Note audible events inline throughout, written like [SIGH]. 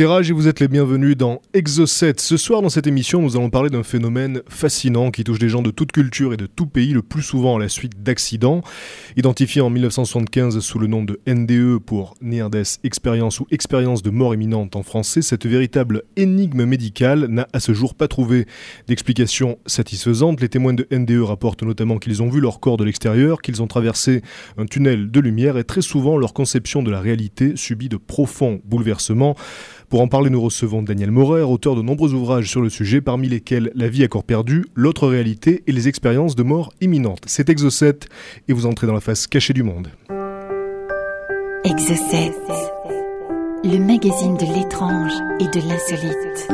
et vous êtes les bienvenus dans Exocet. Ce soir, dans cette émission, nous allons parler d'un phénomène fascinant qui touche des gens de toute culture et de tout pays, le plus souvent à la suite d'accidents. Identifié en 1975 sous le nom de NDE pour Near Death Experience ou Expérience de mort imminente en français, cette véritable énigme médicale n'a à ce jour pas trouvé d'explication satisfaisante. Les témoins de NDE rapportent notamment qu'ils ont vu leur corps de l'extérieur, qu'ils ont traversé un tunnel de lumière et très souvent leur conception de la réalité subit de profonds bouleversements. Pour en parler, nous recevons Daniel Maurer, auteur de nombreux ouvrages sur le sujet, parmi lesquels La vie à corps perdu, L'autre réalité et les expériences de mort imminente. C'est Exocet et vous entrez dans la face cachée du monde. Exocet, le magazine de l'étrange et de l'insolite.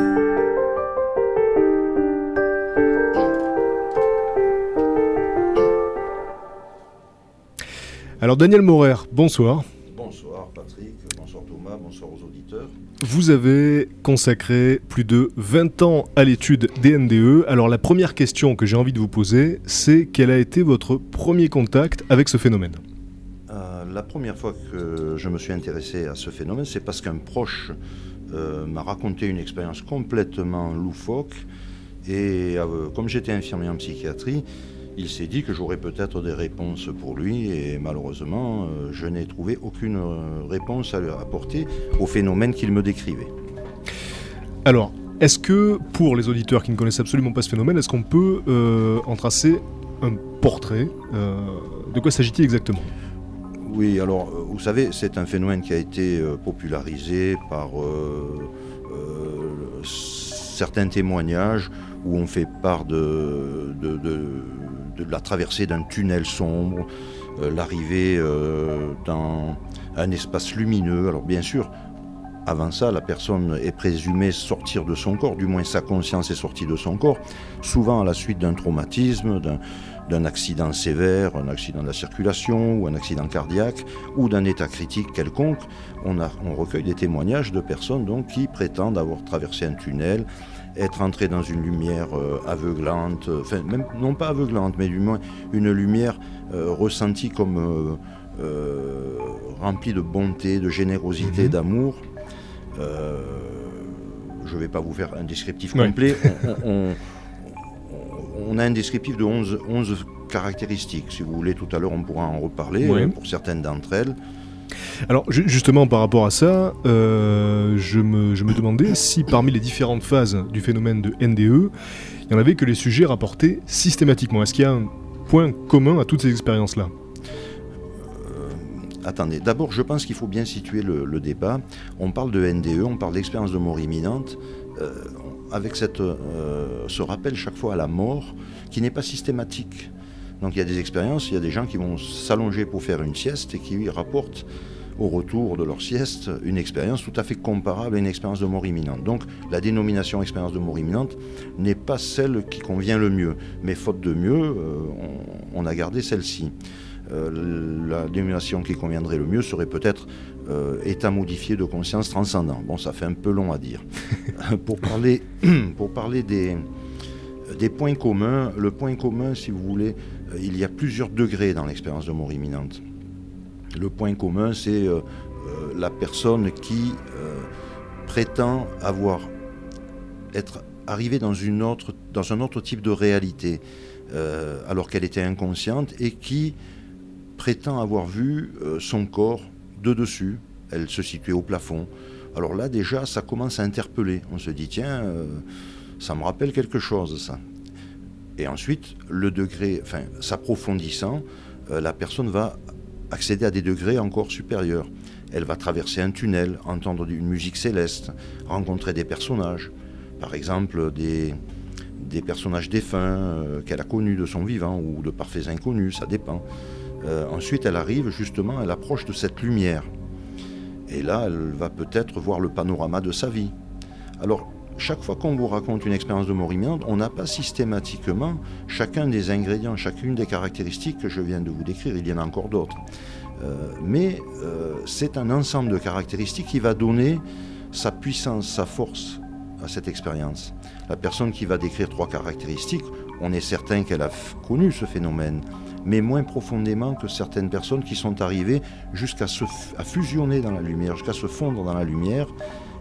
Alors Daniel Maurer, bonsoir. Bonsoir Patrick, bonsoir Thomas, bonsoir aux auditeurs. Vous avez consacré plus de 20 ans à l'étude des NDE. Alors la première question que j'ai envie de vous poser, c'est quel a été votre premier contact avec ce phénomène? Euh, la première fois que je me suis intéressé à ce phénomène, c'est parce qu'un proche euh, m'a raconté une expérience complètement loufoque. Et euh, comme j'étais infirmier en psychiatrie, il s'est dit que j'aurais peut-être des réponses pour lui. Et malheureusement, euh, je n'ai trouvé aucune euh, réponse à lui apporter au phénomène qu'il me décrivait. Alors, est-ce que pour les auditeurs qui ne connaissent absolument pas ce phénomène, est-ce qu'on peut euh, en tracer un portrait euh, De quoi s'agit-il exactement? Oui, alors vous savez, c'est un phénomène qui a été euh, popularisé par certains témoignages où on fait part de, de, de- de la traversée d'un tunnel sombre, euh, l'arrivée euh, dans un espace lumineux. Alors bien sûr, avant ça, la personne est présumée sortir de son corps, du moins sa conscience est sortie de son corps, souvent à la suite d'un traumatisme, d'un accident sévère, un accident de la circulation ou un accident cardiaque ou d'un état critique quelconque. On, recueille des témoignages de personnes qui prétendent avoir traversé un tunnel, être entrées dans une lumière euh, aveuglante, euh, enfin même non pas aveuglante, mais du moins une lumière euh, ressentie comme remplie de bonté, de générosité, Mhm. d'amour. Je ne vais pas vous faire un descriptif complet. [LAUGHS] On, on- on- on a un descriptif de 11, 11 caractéristiques. Si vous voulez, tout à l'heure, on pourra en reparler pour certaines d'entre elles. Alors ju- justement par rapport à ça, euh, je, me, demandais si parmi les différentes phases du phénomène de NDE, il n'y en avait que les sujets rapportés systématiquement. Est-ce qu'il y a un point commun à toutes ces expériences-là? Attendez, d'abord, je pense qu'il faut bien situer le, débat. On parle de NDE, on parle d'expérience de mort imminente, euh, avec cette, euh, ce rappel chaque fois à la mort qui n'est pas systématique. Donc il y a des expériences, il y a des gens qui vont s'allonger pour faire une sieste et qui rapportent au retour de leur sieste une expérience tout à fait comparable à une expérience de mort imminente. Donc la dénomination expérience de mort imminente n'est pas celle qui convient le mieux, mais faute de mieux, euh, on, a gardé celle-ci. Euh, la dénomination qui conviendrait le mieux serait peut-être euh, état modifié de conscience transcendant. Bon, ça fait un peu long à dire. [LAUGHS] pour parler, [CLEARS THROAT] pour parler des, des points communs, le point commun, si vous voulez, il y a plusieurs degrés dans l'expérience de mort imminente. Le point commun, c'est euh, euh, la personne qui euh, prétend avoir être arrivée dans, une autre, dans un autre type de réalité, euh, alors qu'elle était inconsciente, et qui prétend avoir vu euh, son corps de dessus. Elle se situait au plafond. Alors là, déjà, ça commence à interpeller. On se dit, tiens, euh, ça me rappelle quelque chose, ça. Et ensuite, le degré, s'approfondissant, euh, la personne va accéder à des degrés encore supérieurs. Elle va traverser un tunnel, entendre une musique céleste, rencontrer des personnages, par exemple des, des personnages défunts euh, qu'elle a connus de son vivant ou de parfaits inconnus, ça dépend. Euh, ensuite, elle arrive justement, elle approche de cette lumière. Et là, elle va peut-être voir le panorama de sa vie. Alors, chaque fois qu'on vous raconte une expérience de mort on n'a pas systématiquement chacun des ingrédients, chacune des caractéristiques que je viens de vous décrire. Il y en a encore d'autres. Euh, mais euh, c'est un ensemble de caractéristiques qui va donner sa puissance, sa force à cette expérience. La personne qui va décrire trois caractéristiques, on est certain qu'elle a connu ce phénomène, mais moins profondément que certaines personnes qui sont arrivées jusqu'à se à fusionner dans la lumière, jusqu'à se fondre dans la lumière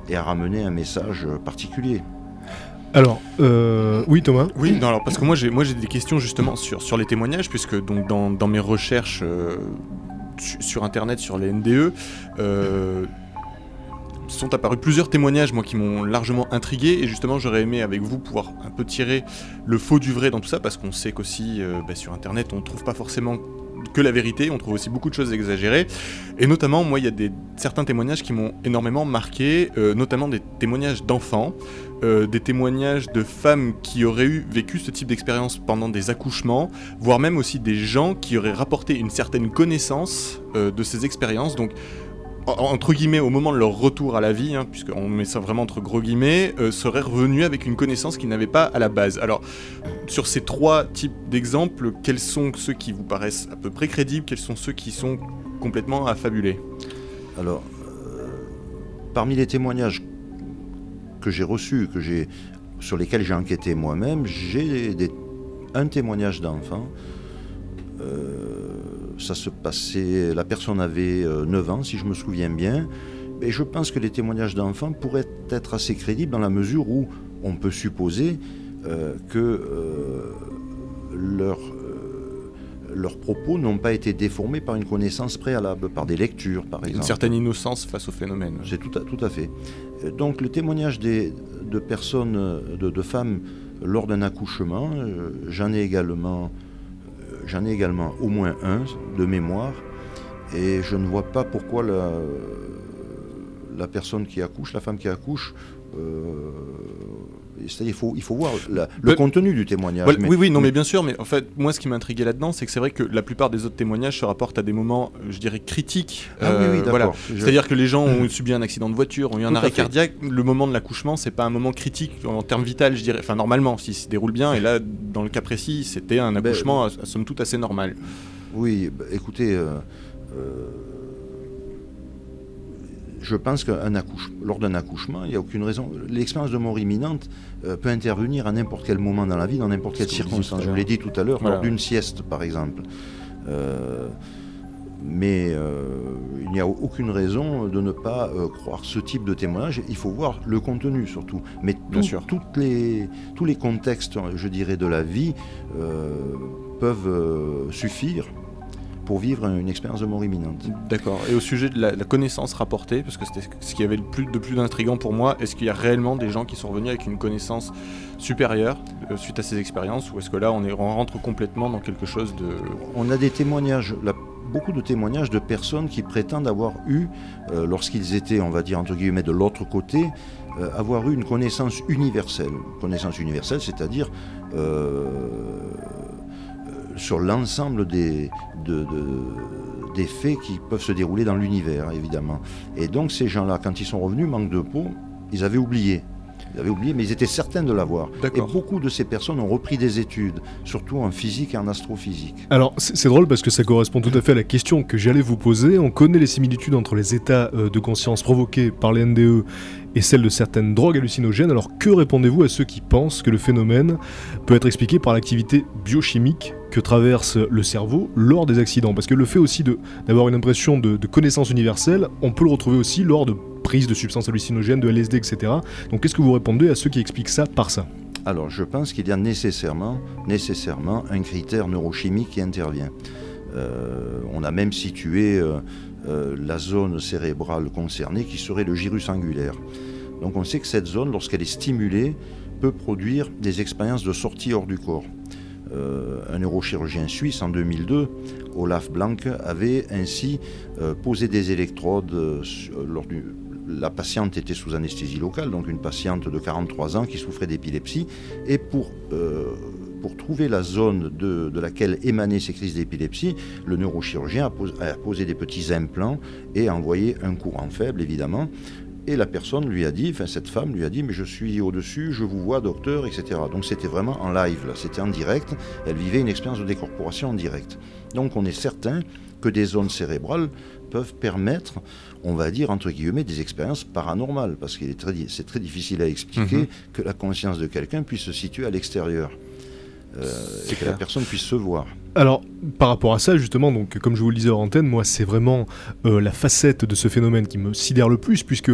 et à ramener un message particulier. Alors, euh, oui Thomas Oui, non, alors parce que moi j'ai moi j'ai des questions justement sur, sur les témoignages puisque donc dans, dans mes recherches euh, su- sur internet sur les NDE euh, sont apparus plusieurs témoignages moi qui m'ont largement intrigué et justement j'aurais aimé avec vous pouvoir un peu tirer le faux du vrai dans tout ça parce qu'on sait qu'aussi euh, bah, sur internet on trouve pas forcément que la vérité, on trouve aussi beaucoup de choses exagérées. Et notamment, moi, il y a des, certains témoignages qui m'ont énormément marqué, euh, notamment des témoignages d'enfants, euh, des témoignages de femmes qui auraient eu, vécu ce type d'expérience pendant des accouchements, voire même aussi des gens qui auraient rapporté une certaine connaissance euh, de ces expériences. Donc, entre guillemets, au moment de leur retour à la vie, hein, puisqu'on met ça vraiment entre gros guillemets, euh, seraient revenus avec une connaissance qu'ils n'avaient pas à la base. Alors, sur ces trois types d'exemples, quels sont ceux qui vous paraissent à peu près crédibles, quels sont ceux qui sont complètement affabulés? Alors, euh, parmi les témoignages que j'ai reçus, que j'ai, sur lesquels j'ai enquêté moi-même, j'ai un témoignage d'enfant. Euh, ça se passait, la personne avait euh, 9 ans, si je me souviens bien. Et je pense que les témoignages d'enfants pourraient être assez crédibles dans la mesure où on peut supposer euh, que euh, leur, euh, leurs propos n'ont pas été déformés par une connaissance préalable, par des lectures, par exemple. Une certaine innocence face au phénomène. C'est tout à, tout à fait. Euh, Donc le témoignage des, de personnes, euh, de, de femmes lors d'un accouchement, euh, j'en ai également, euh, j'en ai également au moins un de mémoire, et je ne vois pas pourquoi la, personne qui accouche, la femme qui accouche, euh, c'est-à-dire il faut, il faut voir la- le Bah, contenu du témoignage. Voilà, mais- oui, oui, non, mais bien sûr, mais en fait, moi, ce qui m'intriguait là-dedans, c'est que c'est vrai que la plupart des autres témoignages se rapportent à des moments, euh, je dirais, critiques. Ah oui, oui, Euh, voilà. Je- C'est-à-dire que les gens ont subi un accident de voiture, ont eu un Tout arrêt cardiaque. Le moment de l'accouchement, c'est pas un moment critique en termes vital, je dirais. Enfin, normalement, s'il se déroule bien. Et là, dans le cas précis, c'était un Ben, accouchement, somme toute, assez normal. Oui, bah, écoutez, euh, euh, je pense qu'un accouche, lors d'un accouchement, il n'y a aucune raison. L'expérience de mort imminente euh, peut intervenir à n'importe quel moment dans la vie, dans n'importe quelle vous circonstance. Je l'heure. l'ai dit tout à l'heure, Voilà. lors d'une sieste, par exemple. Euh, mais euh, il n'y a aucune raison de ne pas croire ce type de témoignage. Il faut voir le contenu surtout. Mais Bien sûr. toutes les, tous les contextes, je dirais, de la vie peuvent suffire pour vivre une expérience de mort imminente. D'accord. Et au sujet de la, la connaissance rapportée, parce que c'était ce qui avait le plus, de plus d'intrigant pour moi, est-ce qu'il y a réellement des gens qui sont revenus avec une connaissance supérieure euh, suite à ces expériences, ou est-ce que là, on, est, on rentre complètement dans quelque chose de... On a des témoignages, beaucoup de témoignages de personnes qui prétendent avoir eu, euh, lorsqu'ils étaient, on va dire entre guillemets, de l'autre côté, euh, avoir eu une connaissance universelle. Connaissance universelle, c'est-à-dire euh, sur l'ensemble des, de- de- des faits qui peuvent se dérouler dans l'univers, évidemment. Et donc ces gens-là, quand ils sont revenus, manque de peau, ils avaient oublié. Ils avaient oublié, mais ils étaient certains de l'avoir. Et beaucoup de ces personnes ont repris des études, surtout en physique et en astrophysique. Alors, c'est c'est drôle parce que ça correspond tout à fait à la question que j'allais vous poser. On connaît les similitudes entre les états euh, de conscience provoqués par les NDE et celles de certaines drogues hallucinogènes. Alors, que répondez-vous à ceux qui pensent que le phénomène peut être expliqué par l'activité biochimique que traverse le cerveau lors des accidents Parce que le fait aussi d'avoir une impression de, connaissance universelle, on peut le retrouver aussi lors de prise de substances hallucinogènes, de LSD, etc. Donc, qu'est-ce que vous répondez à ceux qui expliquent ça par ça? Alors, je pense qu'il y a nécessairement, nécessairement un critère neurochimique qui intervient. Euh, on a même situé euh, euh, la zone cérébrale concernée qui serait le gyrus angulaire. Donc, on sait que cette zone, lorsqu'elle est stimulée, peut produire des expériences de sortie hors du corps. Euh, un neurochirurgien suisse en 2002, Olaf Blank, avait ainsi euh, posé des électrodes euh, la patiente était sous anesthésie locale, donc une patiente de 43 ans qui souffrait d'épilepsie, et pour, trouver la zone de, laquelle émanaient ces crises d'épilepsie, le neurochirurgien a posé des petits implants et a envoyé un courant faible, évidemment, Et la personne lui a dit, enfin cette femme lui a dit, mais je suis au-dessus, je vous vois docteur, etc. Donc c'était vraiment en live, là, c'était en direct. Elle vivait une expérience de décorporation en direct. Donc on est certain que des zones cérébrales peuvent permettre, on va dire, entre guillemets, des expériences paranormales, parce que c'est très difficile à expliquer Mhm. que la conscience de quelqu'un puisse se situer à l'extérieur. Euh, et que la personne puisse se voir. Alors, par rapport à ça, justement, donc, comme je vous le disais en antenne, moi, c'est vraiment euh, la facette de ce phénomène qui me sidère le plus, puisque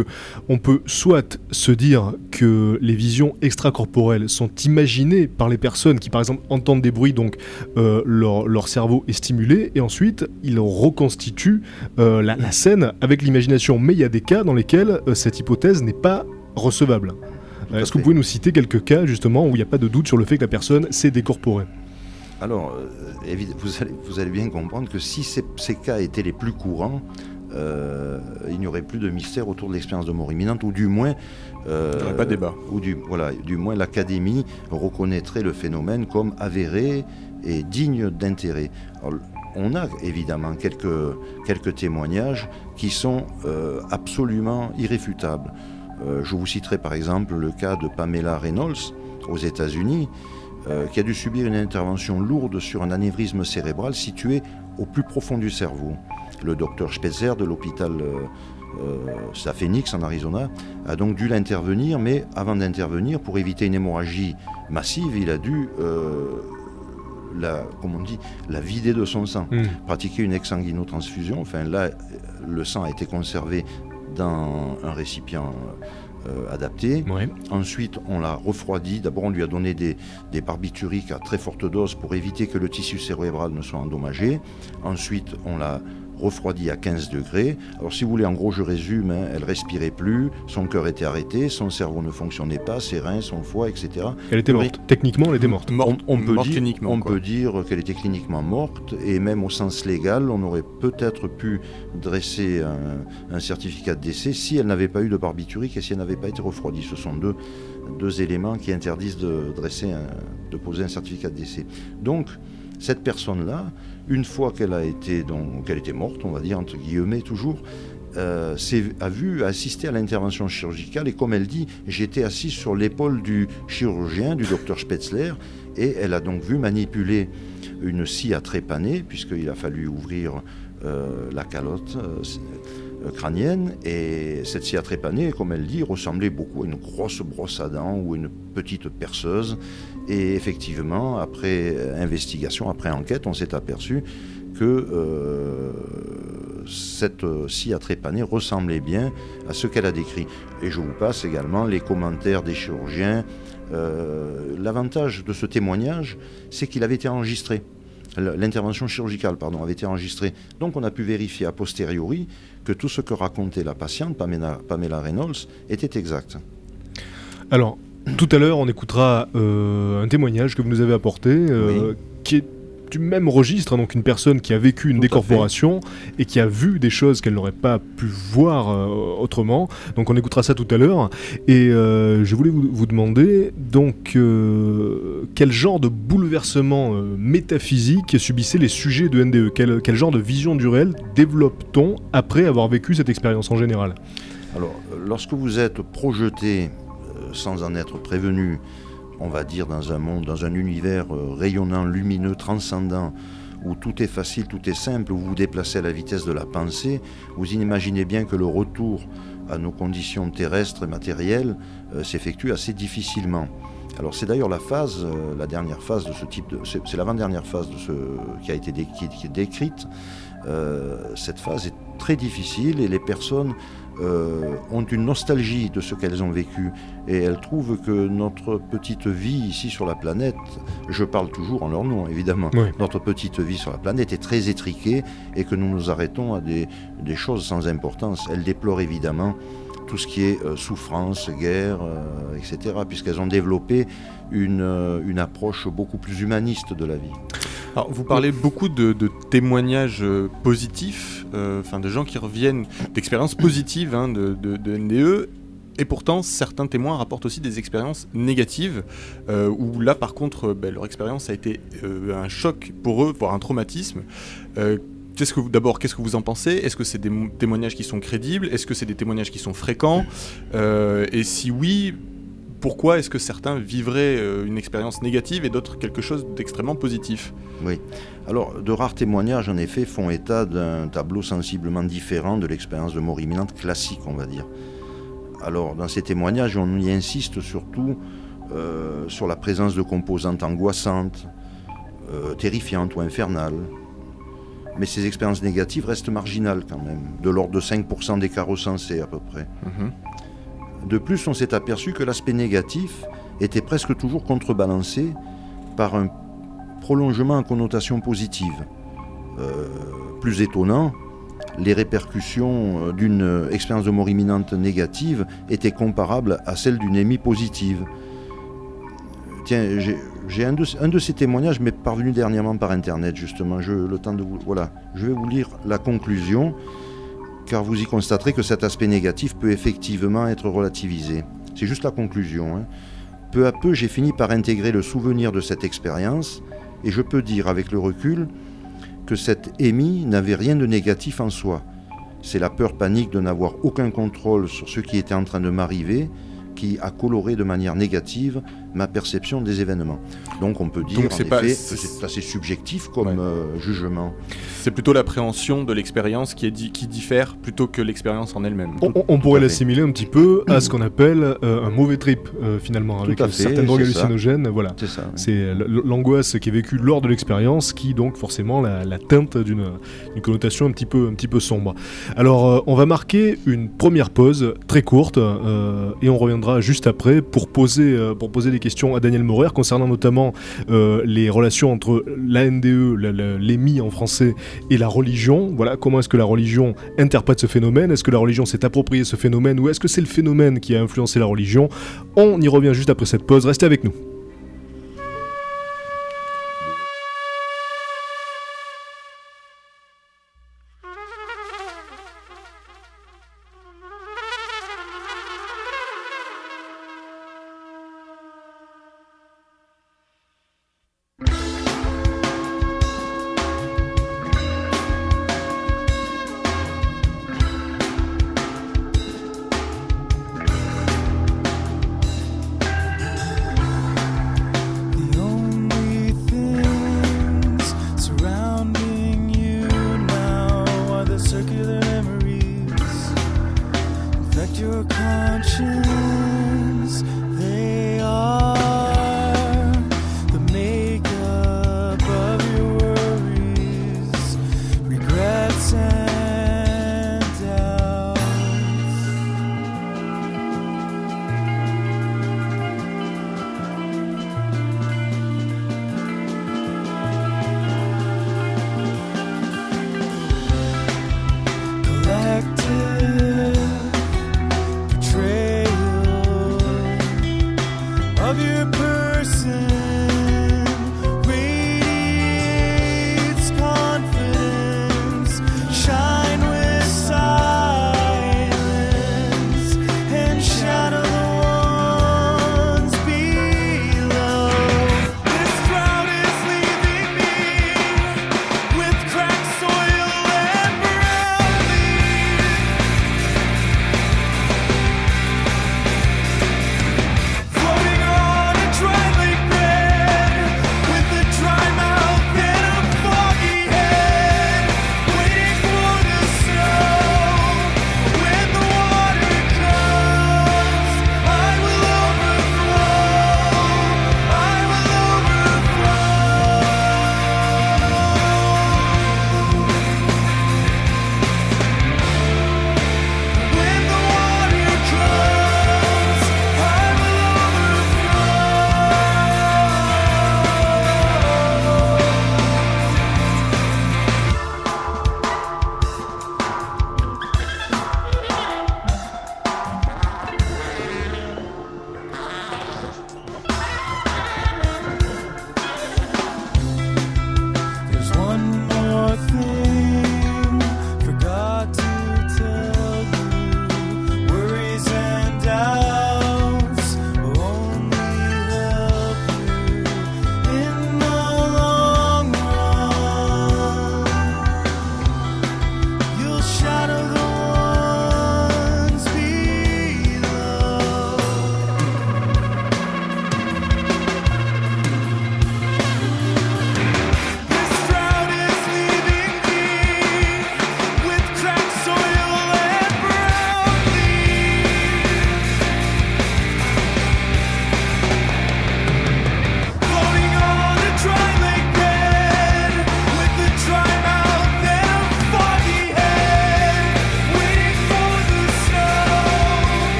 on peut soit se dire que les visions extracorporelles sont imaginées par les personnes qui, par exemple, entendent des bruits, donc euh, leur, leur cerveau est stimulé, et ensuite, ils reconstituent euh, la, la scène avec l'imagination. Mais il y a des cas dans lesquels cette hypothèse n'est pas recevable. Est-ce que vous pouvez nous citer quelques cas, justement, où il n'y a pas de doute sur le fait que la personne s'est décorporée? Alors, euh, vous, allez, vous allez bien comprendre que si ces, ces cas étaient les plus courants, euh, il n'y aurait plus de mystère autour de l'expérience de mort imminente, ou du moins... euh, Il n'y aurait pas de débat. Ou du, voilà, du moins l'Académie reconnaîtrait le phénomène comme avéré et digne d'intérêt. On a évidemment quelques, quelques témoignages qui sont euh, absolument irréfutables. Je vous citerai par exemple le cas de Pamela Reynolds aux États-Unis, euh, qui a dû subir une intervention lourde sur un anévrisme cérébral situé au plus profond du cerveau. Le docteur Spitzer de l'hôpital euh, euh, Phoenix en Arizona, a donc dû l'intervenir, mais avant d'intervenir, pour éviter une hémorragie massive, il a dû, euh, la, on dit, la vider de son sang, Hmm. pratiquer une exsanguinotransfusion. Enfin là, le sang a été conservé dans un récipient euh, adapté. Ouais. Ensuite, on l'a refroidi. D'abord, on lui a donné des, des barbituriques à très forte dose pour éviter que le tissu cérébral ne soit endommagé. Ensuite, on l'a refroidi à 15 degrés. Alors, si vous voulez, en gros, je résume, hein, elle respirait plus, son cœur était arrêté, son cerveau ne fonctionnait pas, ses reins, son foie, etc. Elle était Oui. morte. Techniquement, elle était morte. Morte, on, on peut morte dire, cliniquement. on quoi. peut dire qu'elle était cliniquement morte et même au sens légal, on aurait peut-être pu dresser un, un certificat de décès si elle n'avait pas eu de barbiturique et si elle n'avait pas été refroidie. Ce sont deux, deux éléments qui interdisent de dresser, un- de poser un certificat de décès. Donc cette personne-là, une fois qu'elle a été était morte, on va dire entre guillemets toujours. euh, a vu, a assisté à l'intervention chirurgicale et comme elle dit, j'étais assise sur l'épaule du chirurgien, du docteur Spetzler, et elle a donc vu manipuler une scie à trépaner, puisqu'il a fallu ouvrir euh, la calotte euh, crânienne, et cette scie à trépaner, comme elle dit, ressemblait beaucoup à une grosse brosse à dents ou une petite perceuse. Et effectivement, après investigation, après enquête, on s'est aperçu que euh, cette scie à trépaner ressemblait bien à ce qu'elle a décrit. Et je vous passe également les commentaires des chirurgiens. Euh, L'avantage de ce témoignage, c'est qu'il avait été enregistré. L'intervention chirurgicale, pardon, avait été enregistrée. Donc on a pu vérifier a posteriori que tout ce que racontait la patiente, Pamela, Pamela Reynolds, était exact. Alors, tout à l'heure, on écoutera euh, un témoignage que vous nous avez apporté, euh, qui est du même registre, hein, donc une personne qui a vécu une Tout décorporation et qui a vu des choses qu'elle n'aurait pas pu voir euh, autrement. Donc on écoutera ça tout à l'heure. Et euh, je voulais vous, vous demander, donc, euh, quel genre de bouleversement euh, métaphysique subissaient les sujets de NDE quel, quel genre de vision du réel développe-t-on après avoir vécu cette expérience en général? Alors, lorsque vous êtes projeté euh, sans en être prévenu, on va dire dans un monde, dans un univers euh, rayonnant, lumineux, transcendant, où tout est facile, tout est simple, où vous vous déplacez à la vitesse de la pensée, vous imaginez bien que le retour à nos conditions terrestres et matérielles euh, s'effectue assez difficilement. Alors c'est d'ailleurs la phase, euh, la dernière phase de ce type de, c'est l'avant-dernière phase de ce qui a été dé- qui- est décrite. Cette phase est très difficile et les personnes euh, ont une nostalgie de ce qu'elles ont vécu et elles trouvent que notre petite vie ici sur la planète, je parle toujours en leur nom évidemment, Oui. notre petite vie sur la planète est très étriquée et que nous nous arrêtons à des, des choses sans importance. Elles déplorent évidemment tout ce qui est euh, souffrance, guerre, euh, etc., puisqu'elles ont développé une, euh, une approche beaucoup plus humaniste de la vie. Alors, vous parlez beaucoup de, témoignages euh, positifs, euh, de gens qui reviennent d'expériences positives hein, de, de- de NDE. Et pourtant, certains témoins rapportent aussi des expériences négatives, où là, par contre, ben, leur expérience a été un choc pour eux, voire un traumatisme. Qu'est-ce que d'abord, qu'est-ce que vous en pensez? Est-ce que c'est des mo- témoignages qui sont crédibles? Est-ce que c'est des témoignages qui sont fréquents? Et si oui, pourquoi est-ce que certains vivraient euh, une expérience négative et d'autres quelque chose d'extrêmement positif? Alors, de rares témoignages, en effet, font état d'un tableau sensiblement différent de l'expérience de mort imminente classique, on va dire. Alors, dans ces témoignages, on y insiste surtout euh, sur la présence de composantes angoissantes, euh, terrifiantes ou infernales. Mais ces expériences négatives restent marginales quand même, de l'ordre de 5% des cas recensés à peu près. Mhm. De plus, on s'est aperçu que l'aspect négatif était presque toujours contrebalancé par un prolongement en connotation positive. Euh, plus étonnant, les répercussions euh, d'une expérience de mort imminente négative étaient comparables à celles d'une émie positive. Tiens, j'ai- j'ai un de, un de ces témoignages m'est parvenu dernièrement par internet justement. Je, le temps de vous, voilà, je vais vous lire la conclusion, car vous y constaterez que cet aspect négatif peut effectivement être relativisé. C'est juste la conclusion. hein. Peu à peu, j'ai fini par intégrer le souvenir de cette expérience, et je peux dire avec le recul que cette émie n'avait rien de négatif en soi. C'est la peur panique de n'avoir aucun contrôle sur ce qui était en train de m'arriver qui a coloré de manière négative ma perception des événements. Donc on peut dire Donc en c'est pas- effet c'est- que c'est assez subjectif comme Ouais. euh, jugement. C'est plutôt l'appréhension de l'expérience qui, est di- qui diffère plutôt que l'expérience en elle-même. On, on- on pourrait l'assimiler un petit peu à ce qu'on appelle euh, un mauvais trip, euh, finalement, avec fait, certaines drogues ça. hallucinogènes. Voilà. C'est l'angoisse qui est vécue lors de l'expérience qui donc forcément la, la teinte d'une d'une connotation un petit peu, un petit peu sombre. Alors euh, on va marquer une première pause très courte euh, et on reviendra juste après pour poser, euh, pour poser des questions à Daniel Maurer concernant notamment euh, les relations entre la NDE, la- la- l'EMI en français, et la religion. Voilà, comment est-ce que la religion interprète ce phénomène? Est-ce que la religion s'est appropriée ce phénomène ou est-ce que c'est le phénomène qui a influencé la religion? On y revient juste après cette pause. Restez avec nous.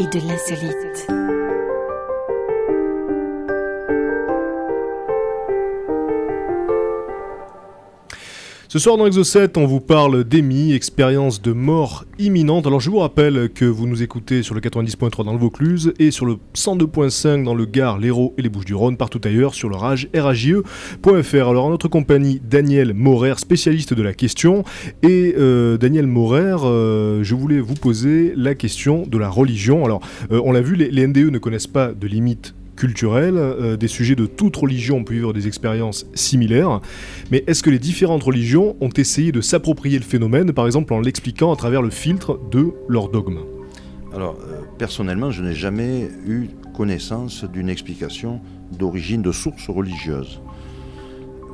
Et de l'insolite. Ce soir dans Exo7, on vous parle d'EMI, expérience de mort imminente. Alors je vous rappelle que vous nous écoutez sur le 90.3 dans le Vaucluse et sur le 102.5 dans le Gard, l'Hérault et les Bouches-du-Rhône, partout ailleurs sur le rage ragie.fr. Alors en notre compagnie, Daniel Morer, spécialiste de la question. Et euh, Daniel Morer, euh, je voulais vous poser la question de la religion. Alors euh, on l'a vu, les, les NDE ne connaissent pas de limites culturelles, euh, des sujets de toute religion pu vivre des expériences similaires. Mais est-ce que les différentes religions ont essayé de s'approprier le phénomène, par exemple en l'expliquant à travers le filtre de leur dogme Alors, euh, personnellement, je n'ai jamais eu connaissance d'une explication d'origine de source religieuse.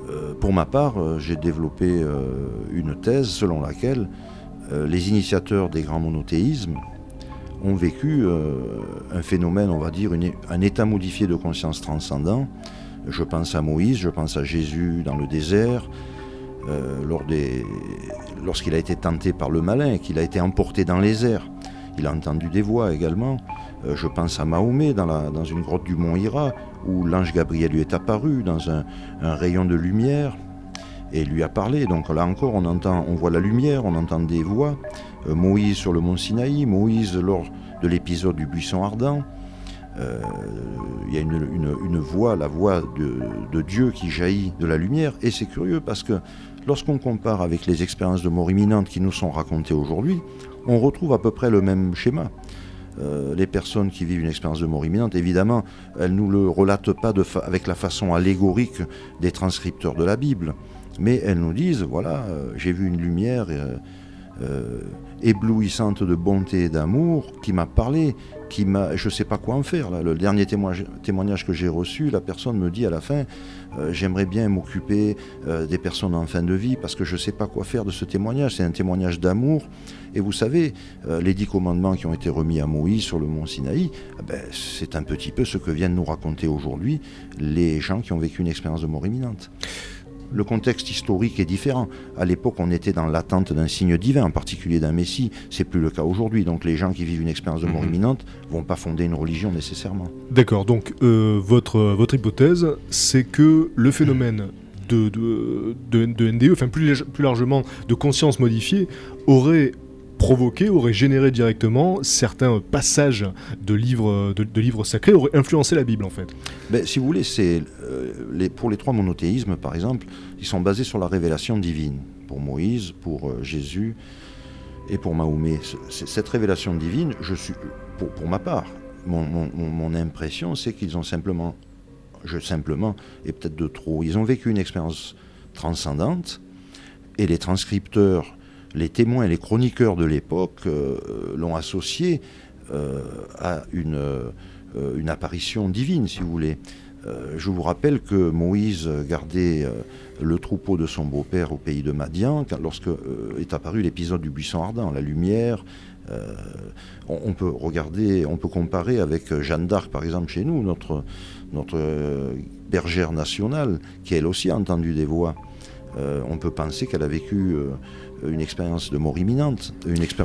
Euh, pour ma part, euh, j'ai développé une thèse selon laquelle les initiateurs des grands monothéismes ont vécu euh, un phénomène, on va dire, un état modifié de conscience transcendant. Je pense à Moïse, je pense à Jésus dans le désert, euh, lorsqu'il a été tenté par le malin et qu'il a été emporté dans les airs. Il a entendu des voix également. Euh, je pense à Mahomet dans une grotte du mont Hira, où l'ange Gabriel lui est apparu dans un, un rayon de lumière et lui a parlé. Donc là encore, on entend, on voit la lumière, on entend des voix. Euh, Moïse sur le mont Sinaï, Moïse lors de l'épisode du buisson ardent. Euh, Il y a une, voix, la voix de, Dieu qui jaillit de la lumière. Et c'est curieux parce que lorsqu'on compare avec les expériences de mort imminente qui nous sont racontées aujourd'hui, on retrouve à peu près le même schéma. Euh, les personnes qui vivent une expérience de mort imminente, évidemment, elles ne nous le relatent pas avec la façon allégorique des transcripteurs de la Bible, mais elles nous disent, voilà, j'ai vu une lumière euh, éblouissante de bonté et d'amour qui m'a parlé, qui m'a, je ne sais pas quoi en faire. Là. Le dernier témoignage, que j'ai reçu, la personne me dit à la fin, euh, j'aimerais bien m'occuper euh, des personnes en fin de vie parce que je ne sais pas quoi faire de ce témoignage. C'est un témoignage d'amour. Et vous savez, les dix commandements qui ont été remis à Moïse sur le mont Sinaï, eh ben, c'est un petit peu ce que viennent nous raconter aujourd'hui les gens qui ont vécu une expérience de mort imminente. Le contexte historique est différent. À l'époque, on était dans l'attente d'un signe divin, en particulier d'un Messie. C'est plus le cas aujourd'hui. Donc, les gens qui vivent une expérience de mort Mhm. imminente vont pas fonder une religion nécessairement. D'accord, donc euh, votre, votre hypothèse, c'est que le phénomène de, de, de, de NDE, enfin plus, lég- plus largement de conscience modifiée, aurait provoqué, aurait généré directement certains passages de livres, de, livres sacrés, aurait influencé la Bible en fait. Ben, si vous voulez, euh, pour les trois monothéismes, par exemple, ils sont basés sur la révélation divine. Pour Moïse, pour euh, Jésus et pour Mahomet. Cette révélation divine, je suis, pour, ma part, mon- mon impression, c'est qu'ils ont simplement, je simplement, et peut-être de trop, ils ont vécu une expérience transcendante et les transcripteurs, les témoins, les chroniqueurs de l'époque euh, l'ont associé euh, à une, euh, une apparition divine, si vous voulez. Je vous rappelle que Moïse gardait le troupeau de son beau-père au pays de Madian lorsque est apparu l'épisode du buisson ardent, la lumière. on, peut regarder, on peut comparer avec Jeanne d'Arc, par exemple, chez nous, notre, bergère nationale, qui elle aussi a entendu des voix. On peut penser qu'elle a vécu une expérience de mort imminente,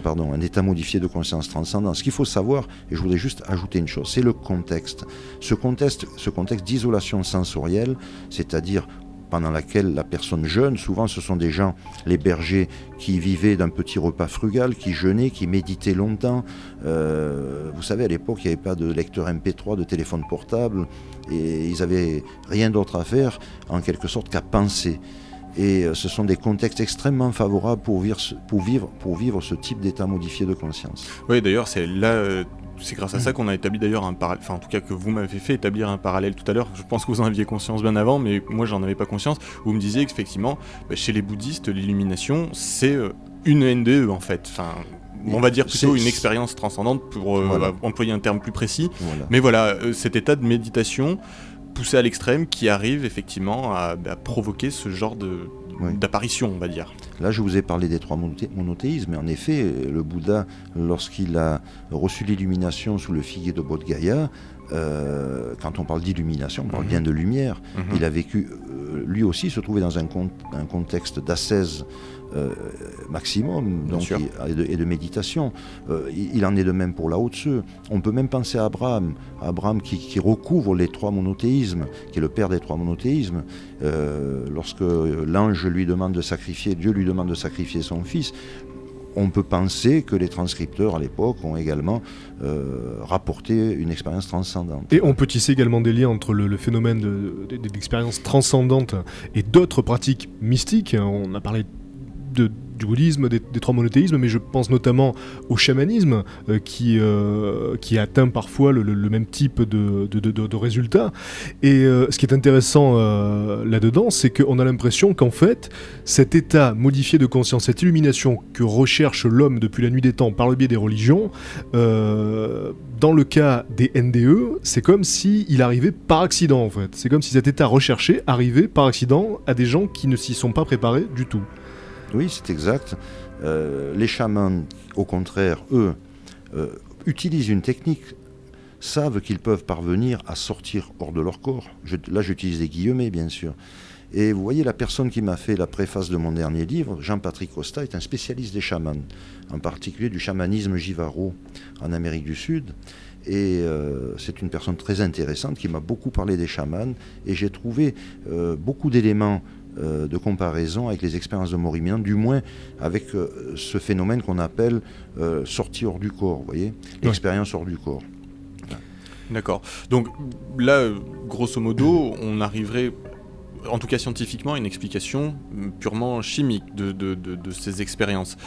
pardon, un état modifié de conscience transcendant. Ce qu'il faut savoir, et je voudrais juste ajouter une chose, c'est le contexte. Ce contexte, ce contexte d'isolation sensorielle, c'est-à-dire pendant laquelle la personne jeûne, souvent ce sont des gens, les bergers, qui vivaient d'un petit repas frugal, qui jeûnaient, qui méditaient longtemps. Euh, vous savez, à l'époque, il n'y avait pas de lecteur MP3, de téléphone portable, et ils n'avaient rien d'autre à faire, en quelque sorte, qu'à penser. Et euh, ce sont des contextes extrêmement favorables pour vivre, ce- pour vivre, pour vivre ce type d'état modifié de conscience. Oui, d'ailleurs, c'est là, euh, c'est grâce à ça qu'on a établi d'ailleurs un parallèle, enfin en tout cas que vous m'avez fait établir un parallèle tout à l'heure. Je pense que vous en aviez conscience bien avant, mais moi j'en avais pas conscience. Vous me disiez qu'effectivement, bah, chez les bouddhistes, l'illumination, c'est euh, une NDE en fait. Enfin, on va dire plutôt une expérience transcendante pour euh, Voilà. employer un terme plus précis. Voilà. Mais voilà, cet état de méditation poussé à l'extrême qui arrive effectivement à, à provoquer ce genre de Oui. d'apparition, on va dire. Là, je vous ai parlé des trois monothé- monothéismes, mais en effet, le Bouddha, lorsqu'il a reçu l'illumination sous le figuier de Bodh Gaya, euh, quand on parle d'illumination, on parle Mhm. bien de lumière. Mhm. Il a vécu, euh, lui aussi, se trouvait dans un, con- un contexte d'ascèse euh, maximum donc, et, et de, et de méditation. Il, il en est de même pour Lao Tzu. On peut même penser à Abraham, Abraham qui, qui recouvre les trois monothéismes, qui est le père des trois monothéismes. Lorsque l'ange lui demande de sacrifier, Dieu lui demande de sacrifier son fils, on peut penser que les transcripteurs à l'époque ont également euh, rapporté une expérience transcendante. Et on peut tisser également des liens entre le, phénomène de- de- d'expérience transcendante et d'autres pratiques mystiques. On a parlé de- du bouddhisme, des, trois monothéismes, mais je pense notamment au chamanisme euh, qui, euh, qui atteint parfois le, même type de, de- résultats. Et euh, ce qui est intéressant euh, là-dedans, c'est qu'on a l'impression qu'en fait, cet état modifié de conscience, cette illumination que recherche l'homme depuis la nuit des temps par le biais des religions, dans le cas des NDE, c'est comme si il arrivait par accident en fait. C'est comme si cet état recherché arrivait par accident à des gens qui ne s'y sont pas préparés du tout. Oui, c'est exact. Euh, les chamans, au contraire, eux, euh, utilisent une technique, savent qu'ils peuvent parvenir à sortir hors de leur corps. Là, j'utilise des guillemets, bien sûr. Et vous voyez, la personne qui m'a fait la préface de mon dernier livre, Jean-Patrick Costa, est un spécialiste des chamans, en particulier du chamanisme jivaro en Amérique du Sud. Et euh, c'est une personne très intéressante qui m'a beaucoup parlé des chamans. Et j'ai trouvé beaucoup d'éléments euh, de comparaison avec les expériences de mort imminente, du moins avec euh, ce phénomène qu'on appelle euh, sortie hors du corps, vous voyez L'expérience hors du corps. D'accord. Donc là, grosso modo, on arriverait, en tout cas scientifiquement, une explication purement chimique de, de- de- de ces expériences.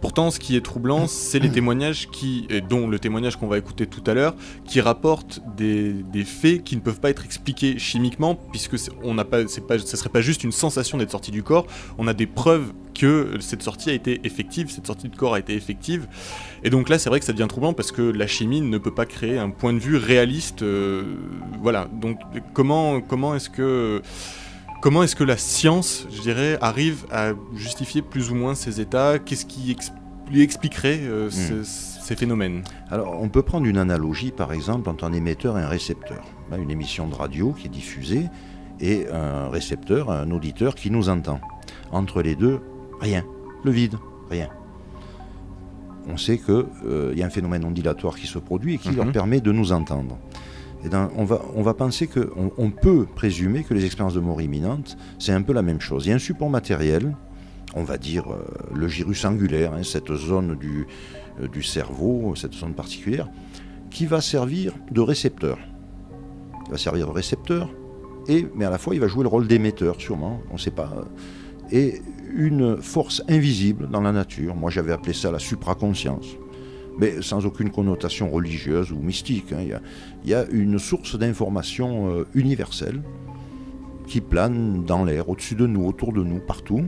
Pourtant, ce qui est troublant, c'est les [COUGHS] témoignages qui, et dont le témoignage qu'on va écouter tout à l'heure, qui rapportent des, des faits qui ne peuvent pas être expliqués chimiquement, puisque on n'a pas, pas, ça serait pas juste une sensation d'être sorti du corps. On a des preuves que cette sortie a été effective, cette sortie de corps a été effective. Et donc là, c'est vrai que ça devient troublant parce que la chimie ne peut pas créer un point de vue réaliste. euh, voilà. Donc comment comment est-ce que comment est-ce que la science, je dirais, arrive à justifier plus ou moins ces états? Qu'est-ce qui ex- lui expliquerait euh, ce- ces phénomènes? Alors, on peut prendre une analogie, par exemple, entre un émetteur et un récepteur. Une émission de radio qui est diffusée et un récepteur, un auditeur qui nous entend. Entre les deux, rien. Le vide, rien. On sait qu'il y a un phénomène ondulatoire qui se produit et qui Mhm. leur permet de nous entendre. Et dans- on, va, penser peut présumer que les expériences de mort imminente, c'est un peu la même chose. Il y a un support matériel, on va dire euh, le gyrus angulaire, hein, cette zone du, euh, du cerveau, cette zone particulière, qui va servir de récepteur. Il va servir de récepteur, et, mais à la fois il va jouer le rôle d'émetteur, sûrement, on ne sait pas. Et une force invisible dans la nature, moi j'avais appelé ça la supraconscience, mais sans aucune connotation religieuse ou mystique. hein. Il, y a, une source d'information euh, universelle qui plane dans l'air, au-dessus de nous, autour de nous, partout.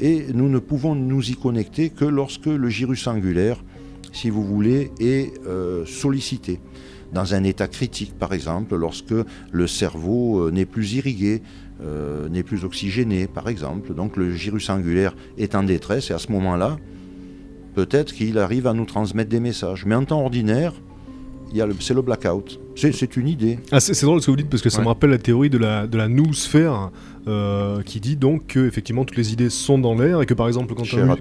Et nous ne pouvons nous y connecter que lorsque le gyrus angulaire, si vous voulez, est euh, sollicité. Dans un état critique, par exemple, lorsque le cerveau euh, n'est plus irrigué, n'est plus oxygéné, par exemple. Donc le gyrus angulaire est en détresse et à ce moment-là, peut-être qu'il arrive à nous transmettre des messages. Mais en temps ordinaire, c'est le blackout. C'est une idée. Ah, c'est drôle ce que vous dites parce que ça Ouais. me rappelle la théorie de la, de la noosphère euh, qui dit donc que effectivement toutes les idées sont dans l'air et que par exemple quand, un, de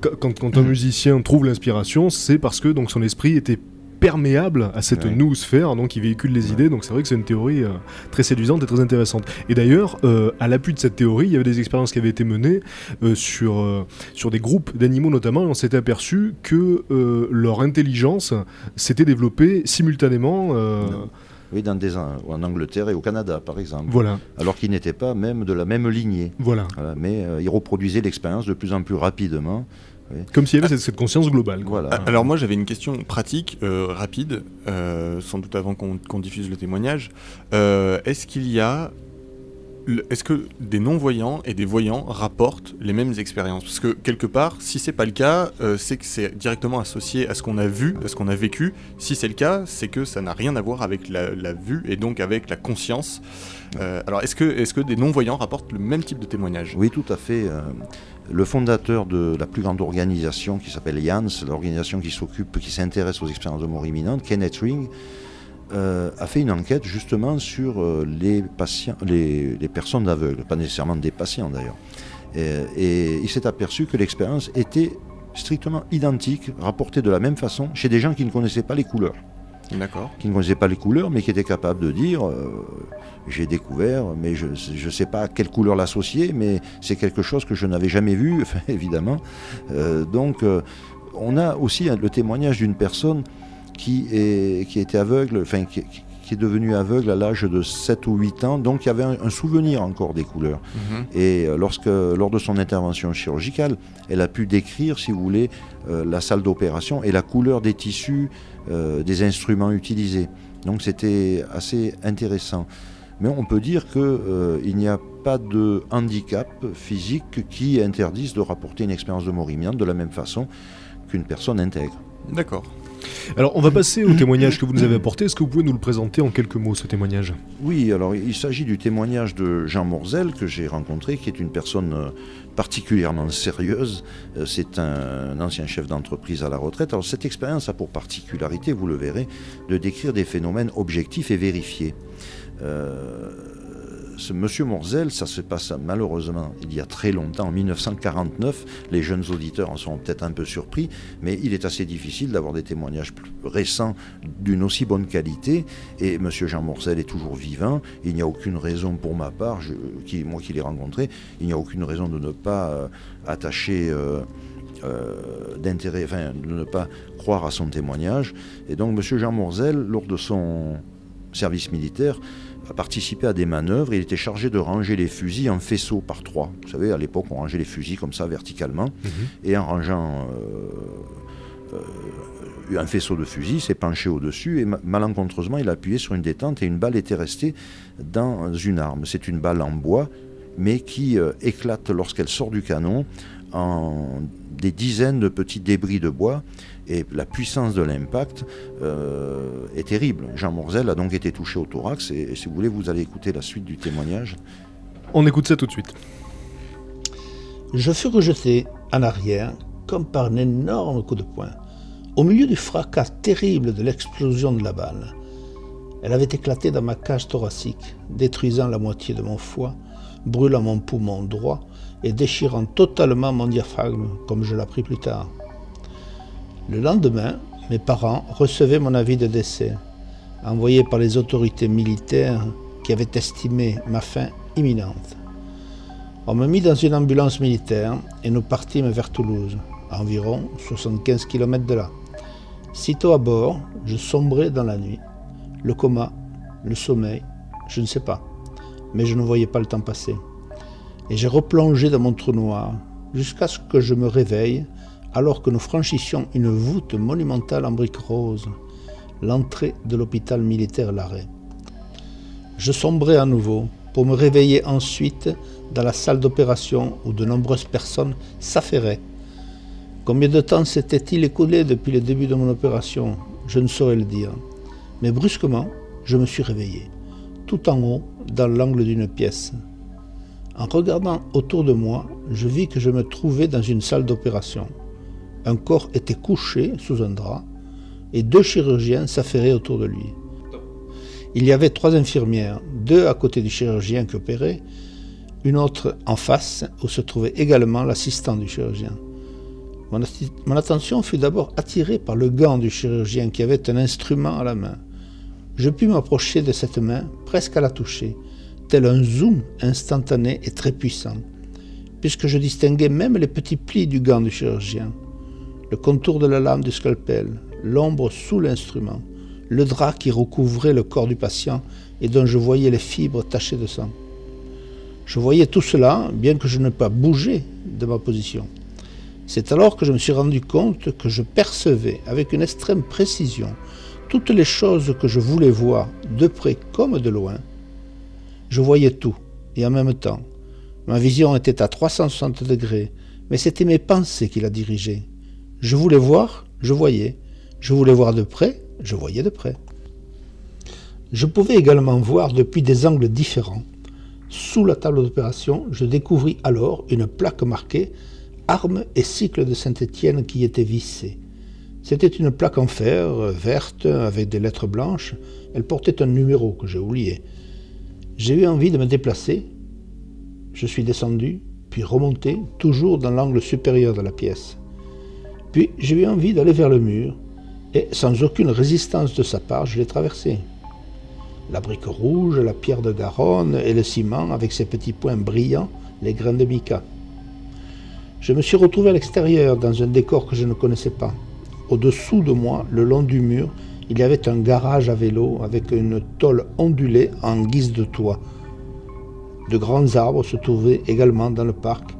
quand- quand- quand un musicien trouve l'inspiration, c'est parce que donc son esprit était perméable à cette Ouais. noosphère, donc il véhicule les Ouais. idées, donc c'est vrai que c'est une théorie euh, très séduisante et très intéressante. Et d'ailleurs, euh, à l'appui de cette théorie, il y avait des expériences qui avaient été menées euh, sur, sur des groupes d'animaux notamment, et on s'était aperçu que leur intelligence s'était développée simultanément. Oui, dans des, en Angleterre et au Canada, par exemple. voilà, Alors qu'ils n'étaient pas même de la même lignée. voilà. Voilà, mais euh, ils reproduisaient l'expérience de plus en plus rapidement. Comme s'il y avait cette, cette conscience globale. quoi. Voilà. Alors moi j'avais une question pratique, euh, rapide, euh, sans doute avant qu'on qu'on diffuse le témoignage. Euh, Est-ce qu'il y a... Est-ce que des non-voyants et des voyants rapportent les mêmes expériences? Parce que quelque part, si c'est pas le cas, euh, c'est que c'est directement associé à ce qu'on a vu, à ce qu'on a vécu. Si c'est le cas, c'est que ça n'a rien à voir avec la, la vue et donc avec la conscience. Euh, alors est-ce que, est que des non-voyants rapportent le même type de témoignage? Oui, tout à fait. euh, le fondateur de la plus grande organisation qui s'appelle YANS, l'organisation qui s'occupe, qui s'intéresse aux expériences de mort imminente, Kenneth Ring, euh, a fait une enquête justement sur euh, les patients, les, les personnes aveugles, pas nécessairement des patients d'ailleurs. Et, et il s'est aperçu que l'expérience était strictement identique, rapportée de la même façon chez des gens qui ne connaissaient pas les couleurs D'accord. qui ne connaissaient pas les couleurs, mais qui étaient capables de dire euh, j'ai découvert, mais je ne sais pas à quelle couleur l'associer, mais c'est quelque chose que je n'avais jamais vu, [LAUGHS] évidemment. Euh, donc, euh, on a aussi le témoignage d'une personne qui, est, qui était aveugle, enfin, qui, qui est devenue aveugle à l'âge de 7 ou 8 ans, donc il y avait un, un souvenir encore des couleurs. Mhm. Et euh, lorsque, lors de son intervention chirurgicale, elle a pu décrire, si vous voulez, euh, la salle d'opération et la couleur des tissus, euh, des instruments utilisés. Donc c'était assez intéressant. Mais on peut dire qu'il n'y a pas de handicap physique qui interdise de rapporter une expérience de mort imminente de la même façon qu'une personne intègre. D'accord. Alors, on va passer au témoignage que vous nous avez apporté. Est-ce que vous pouvez nous le présenter en quelques mots, ce témoignage? Oui, alors il s'agit du témoignage de Jean Morzel que j'ai rencontré, qui est une personne euh, particulièrement sérieuse. Euh, C'est un, ancien chef d'entreprise à la retraite. Alors cette expérience a pour particularité, vous le verrez, de décrire des phénomènes objectifs et vérifiés. Euh, monsieur Morzel, ça se passe malheureusement il y a très longtemps, en 1949. Les jeunes auditeurs en sont peut-être un peu surpris, mais il est assez difficile d'avoir des témoignages plus récents d'une aussi bonne qualité. Et monsieur Jean Morzel est toujours vivant. Il n'y a aucune raison pour ma part, moi qui l'ai rencontré, il n'y a aucune raison de ne pas euh, attacher. euh, euh, d'intérêt, de ne pas croire à son témoignage. Et donc, M. Jean Morzel, lors de son service militaire, a participé à des manœuvres. Il était chargé de ranger les fusils en faisceaux par trois. Vous savez, à l'époque, on rangeait les fusils comme ça, verticalement. Et en rangeant euh, euh, un faisceau de fusil, s'est penché au-dessus et ma- malencontreusement, il a appuyé sur une détente et une balle était restée dans une arme. C'est une balle en bois, mais qui euh, éclate lorsqu'elle sort du canon en des dizaines de petits débris de bois. Et la puissance de l'impact euh, est terrible. Jean Morzel a donc été touché au thorax. Et, et si vous voulez, vous allez écouter la suite du témoignage. On écoute ça tout de suite. Je fus rejeté en arrière comme par un énorme coup de poing, au milieu du fracas terrible de l'explosion de la balle. Elle avait éclaté dans ma cage thoracique, détruisant la moitié de mon foie, brûlant mon poumon droit et déchirant totalement mon diaphragme, comme je l'appris plus tard. Le lendemain, mes parents recevaient mon avis de décès, envoyé par les autorités militaires qui avaient estimé ma fin imminente. On me mit dans une ambulance militaire et nous partîmes vers Toulouse, à environ 75 km de là. Sitôt à bord, je sombrais dans la nuit. Le coma, le sommeil, je ne sais pas. Mais je ne voyais pas le temps passer. Et j'ai replongé dans mon trou noir jusqu'à ce que je me réveille alors que nous franchissions une voûte monumentale en briques roses, l'entrée de l'hôpital militaire Larrey. Je sombrais à nouveau pour me réveiller ensuite dans la salle d'opération où de nombreuses personnes s'affairaient. Combien de temps s'était-il écoulé depuis le début de mon opération? Je ne saurais le dire. Mais brusquement, je me suis réveillé, tout en haut, dans l'angle d'une pièce. En regardant autour de moi, je vis que je me trouvais dans une salle d'opération. Un corps était couché sous un drap et deux chirurgiens s'affairaient autour de lui. Il y avait trois infirmières, deux à côté du chirurgien qui opérait, une autre en face où se trouvait également l'assistant du chirurgien. Mon, mon attention fut d'abord attirée par le gant du chirurgien qui avait un instrument à la main. Je pus m'approcher de cette main, presque à la toucher, tel un zoom instantané et très puissant, puisque je distinguais même les petits plis du gant du chirurgien, le contour de la lame du scalpel, l'ombre sous l'instrument, le drap qui recouvrait le corps du patient et dont je voyais les fibres tachées de sang. Je voyais tout cela, bien que je n'ai pas bougé de ma position. C'est alors que je me suis rendu compte que je percevais avec une extrême précision toutes les choses que je voulais voir, de près comme de loin. Je voyais tout, et en même temps. Ma vision était à 360 degrés, mais c'était mes pensées qui la dirigeaient. Je voulais voir, je voyais. Je voulais voir de près, je voyais de près. Je pouvais également voir depuis des angles différents. Sous la table d'opération, je découvris alors une plaque marquée Armes et cycle de Saint-Étienne qui était vissée. C'était une plaque en fer, verte, avec des lettres blanches. Elle portait un numéro que j'ai oublié. J'ai eu envie de me déplacer. Je suis descendu, puis remonté, toujours dans l'angle supérieur de la pièce. Puis j'ai eu envie d'aller vers le mur, et sans aucune résistance de sa part, je l'ai traversé. La brique rouge, la pierre de Garonne et le ciment avec ses petits points brillants, les grains de mica. Je me suis retrouvé à l'extérieur dans un décor que je ne connaissais pas. Au-dessous de moi, le long du mur, il y avait un garage à vélo avec une tôle ondulée en guise de toit. De grands arbres se trouvaient également dans le parc,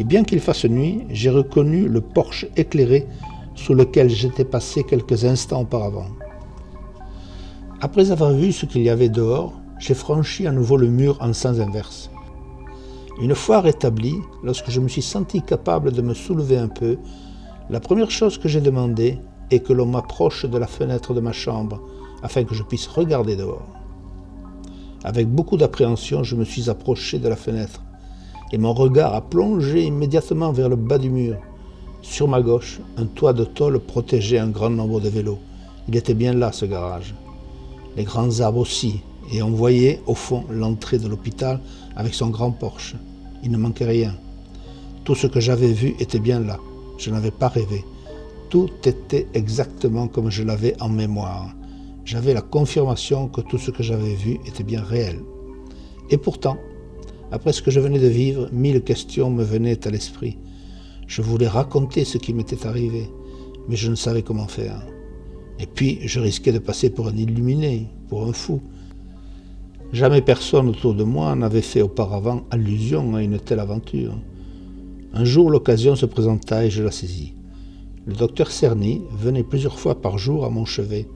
et bien qu'il fasse nuit, j'ai reconnu le porche éclairé sous lequel j'étais passé quelques instants auparavant. Après avoir vu ce qu'il y avait dehors, j'ai franchi à nouveau le mur en sens inverse. Une fois rétabli, lorsque je me suis senti capable de me soulever un peu, la première chose que j'ai demandé est que l'on m'approche de la fenêtre de ma chambre afin que je puisse regarder dehors. Avec beaucoup d'appréhension, je me suis approché de la fenêtre et mon regard a plongé immédiatement vers le bas du mur. Sur ma gauche, un toit de tôle protégeait un grand nombre de vélos. Il était bien là, ce garage les grands arbres aussi, et on voyait au fond l'entrée de l'hôpital avec son grand porche. Il ne manquait rien. Tout ce que j'avais vu était bien là. Je n'avais pas rêvé. Tout était exactement comme je l'avais en mémoire. J'avais la confirmation que tout ce que j'avais vu était bien réel. Et pourtant, après ce que je venais de vivre, mille questions me venaient à l'esprit. Je voulais raconter ce qui m'était arrivé, mais je ne savais comment faire. Et puis, je risquais de passer pour un illuminé, pour un fou. Jamais personne autour de moi n'avait fait auparavant allusion à une telle aventure. Un jour, l'occasion se présenta et je la saisis. Le docteur Cerny venait plusieurs fois par jour à mon chevet.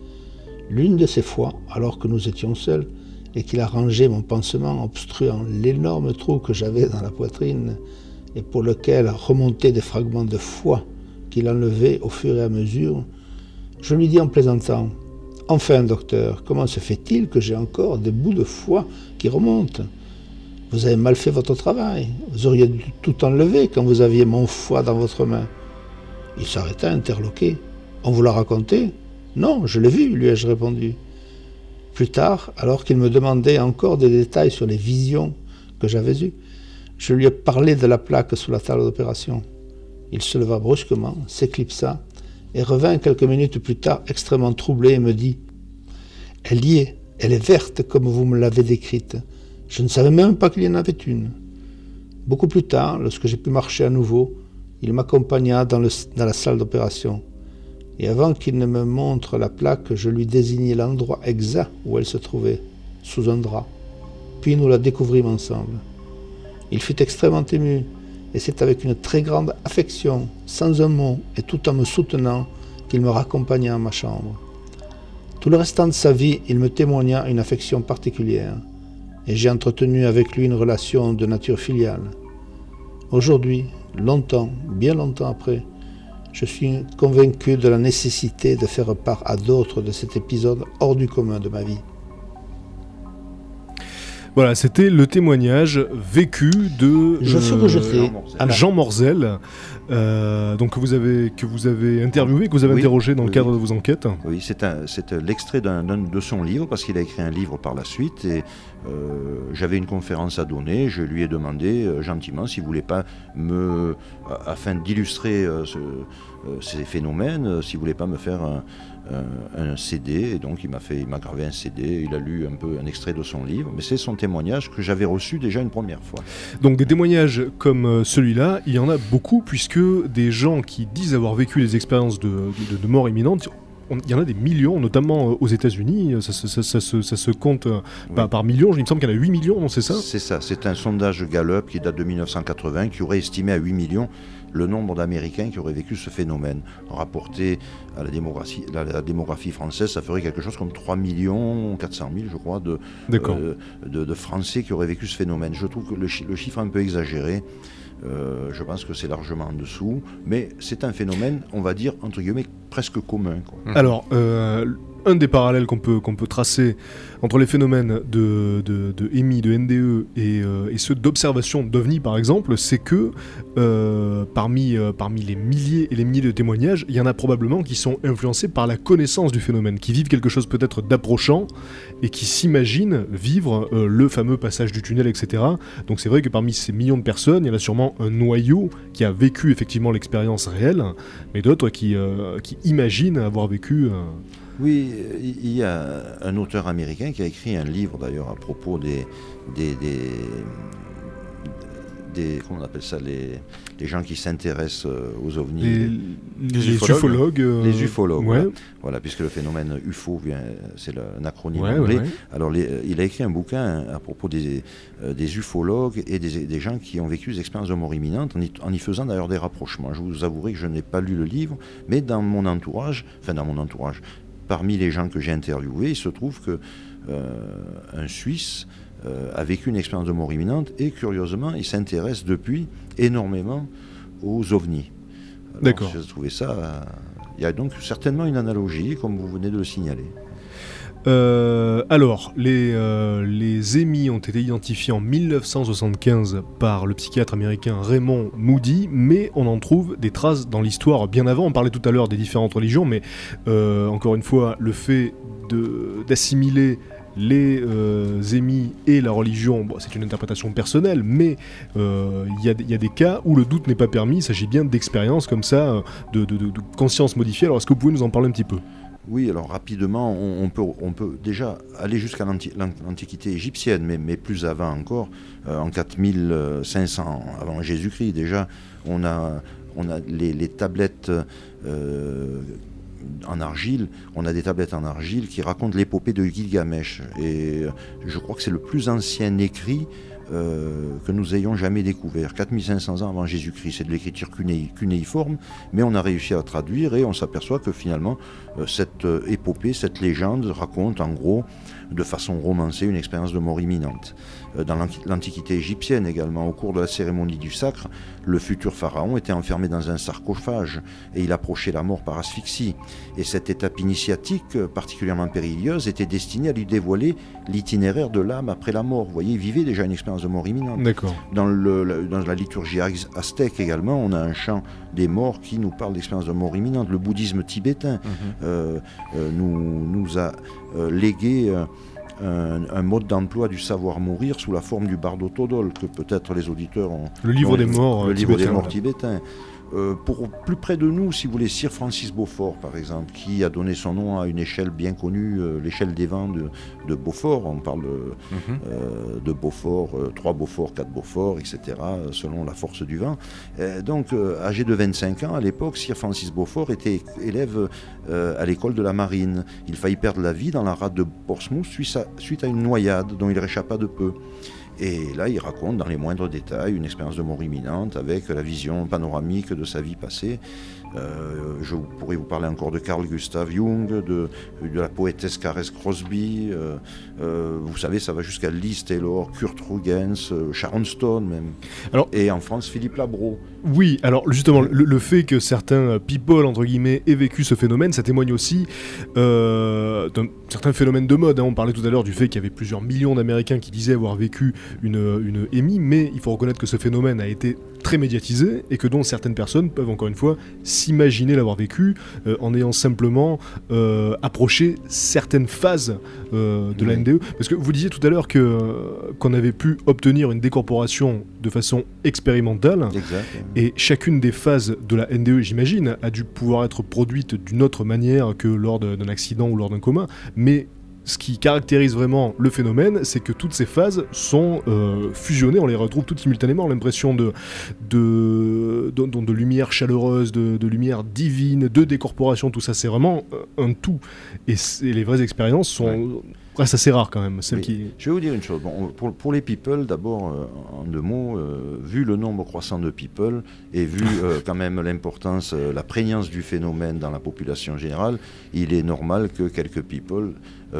L'une de ces fois, alors que nous étions seuls, et qu'il arrangeait mon pansement obstruant l'énorme trou que j'avais dans la poitrine, et pour lequel remontaient des fragments de foie qu'il enlevait au fur et à mesure, je lui dis en plaisantant Enfin, docteur, comment se fait-il que j'ai encore des bouts de foie qui remontent? Vous avez mal fait votre travail. Vous auriez dû tout enlever quand vous aviez mon foie dans votre main. Il s'arrêta interloqué. On vous l'a raconté? Non, je l'ai vu, lui ai-je répondu. Plus tard, alors qu'il me demandait encore des détails sur les visions que j'avais eues, je lui ai parlé de la plaque sous la table d'opération. Il se leva brusquement, s'éclipsa et revint quelques minutes plus tard extrêmement troublé et me dit Elle y est, elle est verte comme vous me l'avez décrite. Je ne savais même pas qu'il y en avait une. Beaucoup plus tard, lorsque j'ai pu marcher à nouveau, il m'accompagna dans, dans, la salle d'opération. Et avant qu'il ne me montre la plaque, je lui désignai l'endroit exact où elle se trouvait, sous un drap. Puis nous la découvrîmes ensemble. Il fut extrêmement ému et c'est avec une très grande affection, sans un mot et tout en me soutenant, qu'il me raccompagna à ma chambre. Tout le restant de sa vie, il me témoigna une affection particulière, et j'ai entretenu avec lui une relation de nature filiale. Aujourd'hui, longtemps, bien longtemps après, je suis convaincu de la nécessité de faire part à d'autres de cet épisode hors du commun de ma vie. Voilà, c'était le témoignage vécu de Je fais que je fais. Jean Morzel, euh, donc que vous avez que vous avez interviewé, que vous avez Oui, interrogé dans le oui. cadre de vos enquêtes. Oui, c'est un- c'est l'extrait de son livre, parce qu'il a écrit un livre par la suite, et euh, j'avais une conférence à donner, je lui ai demandé euh, gentiment s'il voulait pas me, afin d'illustrer euh, ce- euh, ces phénomènes, euh, s'il voulait pas me faire un, un- un CD, et donc il m'a fait, il m'a gravé un CD, il a lu un peu un extrait de son livre, mais c'est son témoignage que j'avais reçu déjà une première fois. Donc des témoignages comme euh, celui-là, il y en a beaucoup puisque des gens qui disent avoir vécu des expériences de, de- de mort imminente, il y en a des millions, notamment euh, aux États-Unis, ça, se- ça- ça se- ça se compte euh, Oui. par, par millions, il me semble qu'il y en a 8 millions, non c'est ça? C'est ça, c'est un sondage Gallup qui date de 1980 qui aurait estimé à 8 millions le nombre d'Américains qui auraient vécu ce phénomène. Rapporté à la démographie, la, la démographie française, ça ferait quelque chose comme 3 millions 400 000, je crois, de, euh, de, de Français qui auraient vécu ce phénomène. Je trouve que le, chi- le chiffre est un peu exagéré. Euh, je pense que c'est largement en dessous, mais c'est un phénomène, on va dire, entre guillemets, presque commun. quoi. Alors, euh, un des parallèles qu'on peut, tracer entre les phénomènes de, de, de EMI, de NDE et, euh, et ceux d'observation d'OVNI par exemple, c'est que euh, parmi, euh, parmi les milliers et les milliers de témoignages, il y en a probablement qui sont influencés par la connaissance du phénomène, qui vivent quelque chose peut-être d'approchant et qui s'imaginent vivre le fameux passage du tunnel, etc. Donc c'est vrai que parmi ces millions de personnes, il y en a sûrement un noyau qui a vécu effectivement l'expérience réelle, mais d'autres qui imaginent avoir vécu... euh, Oui, il y a un auteur américain qui a écrit un livre d'ailleurs à propos des, des, des, des- comment on appelle ça, les, les gens qui s'intéressent euh, aux ovnis. les, Les les ufologues. ufologues. euh, Les ufologues, Ouais, voilà. Voilà, puisque le phénomène UFO, vient- c'est un acronyme ouais, anglais. ouais, ouais. Alors, les- euh, il a écrit un bouquin à propos des, euh, des ufologues et des, des gens qui ont vécu des expériences de mort imminente, en y, en y faisant d'ailleurs des rapprochements. Je vous avouerai que je n'ai pas lu le livre, mais dans mon entourage, enfin dans mon entourage, parmi les gens que j'ai interviewés, il se trouve que euh, un Suisse euh, a vécu une expérience de mort imminente et curieusement, il s'intéresse depuis énormément aux ovnis. D'accord. J'ai trouvé ça. euh, Il y a donc certainement une analogie, comme vous venez de le signaler. Euh, alors, les, euh, émis ont été identifiés en 1975 par le psychiatre américain Raymond Moody, mais on en trouve des traces dans l'histoire bien avant. On parlait tout à l'heure des différentes religions, mais euh, encore une fois, le fait d'assimiler les euh, émis et la religion, c'est une interprétation personnelle, mais euh, il y, a- des cas où le doute n'est pas permis. Il s'agit bien d'expériences comme ça, de, de- de- de conscience modifiée. Alors, est-ce que vous pouvez nous en parler un petit peu? Oui, alors rapidement, on, peut, déjà aller jusqu'à l'anti- l'an- l'Antiquité égyptienne, mais, plus avant encore, euh, en 4500 avant Jésus-Christ déjà, on a, les, tablettes euh, en argile, on a des tablettes en argile qui racontent l'épopée de Gilgamesh. Et je crois que c'est le plus ancien écrit euh, que nous ayons jamais découvert. 4500 ans avant Jésus-Christ, c'est de l'écriture cunéi- cunéiforme, mais on a réussi à traduire et on s'aperçoit que finalement, euh, cette euh, épopée, cette légende raconte en gros, de façon romancée, une expérience de mort imminente. Euh, Dans l'anti- l'Antiquité égyptienne également, au cours de la cérémonie du sacre, le futur pharaon était enfermé dans un sarcophage et il approchait la mort par asphyxie. Et cette étape initiatique, euh, particulièrement périlleuse, était destinée à lui dévoiler l'itinéraire de l'âme après la mort. Vous voyez, il vivait déjà une expérience de mort imminente. D'accord. Dans, le- dans la liturgie az- aztèque également, on a un chant des morts qui nous parle d'expérience de mort imminente. Le bouddhisme tibétain euh, euh, nous, nous a euh, légué euh, un, un mode d'emploi du savoir mourir sous la forme du bardo todol, que peut-être les auditeurs ont. Le livre ont- des morts. Le euh, livre des morts. Euh, pour plus près de nous, si vous voulez, Sir Francis Beaufort, par exemple, qui a donné son nom à une échelle bien connue, euh, l'échelle des vents de, de Beaufort. On parle euh, Mhm. euh, de Beaufort, euh, 3 Beaufort, 4 Beaufort, etc., selon la force du vent. Donc, âgé de 25 ans, à l'époque, Sir Francis Beaufort était élève à l'école de la marine. Il faillit perdre la vie dans la rade de Portsmouth suite à, suite à une noyade dont il réchappa de peu. Et là, il raconte dans les moindres détails une expérience de mort imminente avec la vision panoramique de sa vie passée. Euh, je pourrais vous parler encore de Carl Gustav Jung, de, de la poétesse Cares Crosby. euh, euh, vous savez, ça va jusqu'à Liz Taylor, Kurt Rugens, Sharon Stone même. Alors- Et en France, Philippe Labro. Oui, alors justement, le, le fait que certains people, entre guillemets, aient vécu ce phénomène, ça témoigne aussi d'un certain phénomène de mode. hein. On parlait tout à l'heure du fait qu'il y avait plusieurs millions d'Américains qui disaient avoir vécu une, une mais il faut reconnaître que ce phénomène a été très médiatisé et que donc certaines personnes peuvent encore une fois s'imaginer l'avoir vécu euh, en ayant simplement euh, approché certaines phases euh, de la. NDE. Parce que vous disiez tout à l'heure que, qu'on avait pu obtenir une décorporation de façon expérimentale. Exact. Et chacune des phases de la NDE, j'imagine, a dû pouvoir être produite d'une autre manière que lors d'un accident ou lors d'un coma. Mais ce qui caractérise vraiment le phénomène, c'est que toutes ces phases sont euh, fusionnées, on les retrouve toutes simultanément, l'impression de, de, de, lumière chaleureuse, de, lumière divine, de décorporation, tout ça, c'est vraiment euh, un tout. Et, les vraies expériences sont restent assez rares quand même, celles Oui. qui... Je vais vous dire une chose. Bon, pour, pour les people, d'abord, euh, en deux mots, euh, vu le nombre croissant de people et vu euh, [LAUGHS] quand même l'importance, la prégnance du phénomène dans la population générale, il est normal que quelques people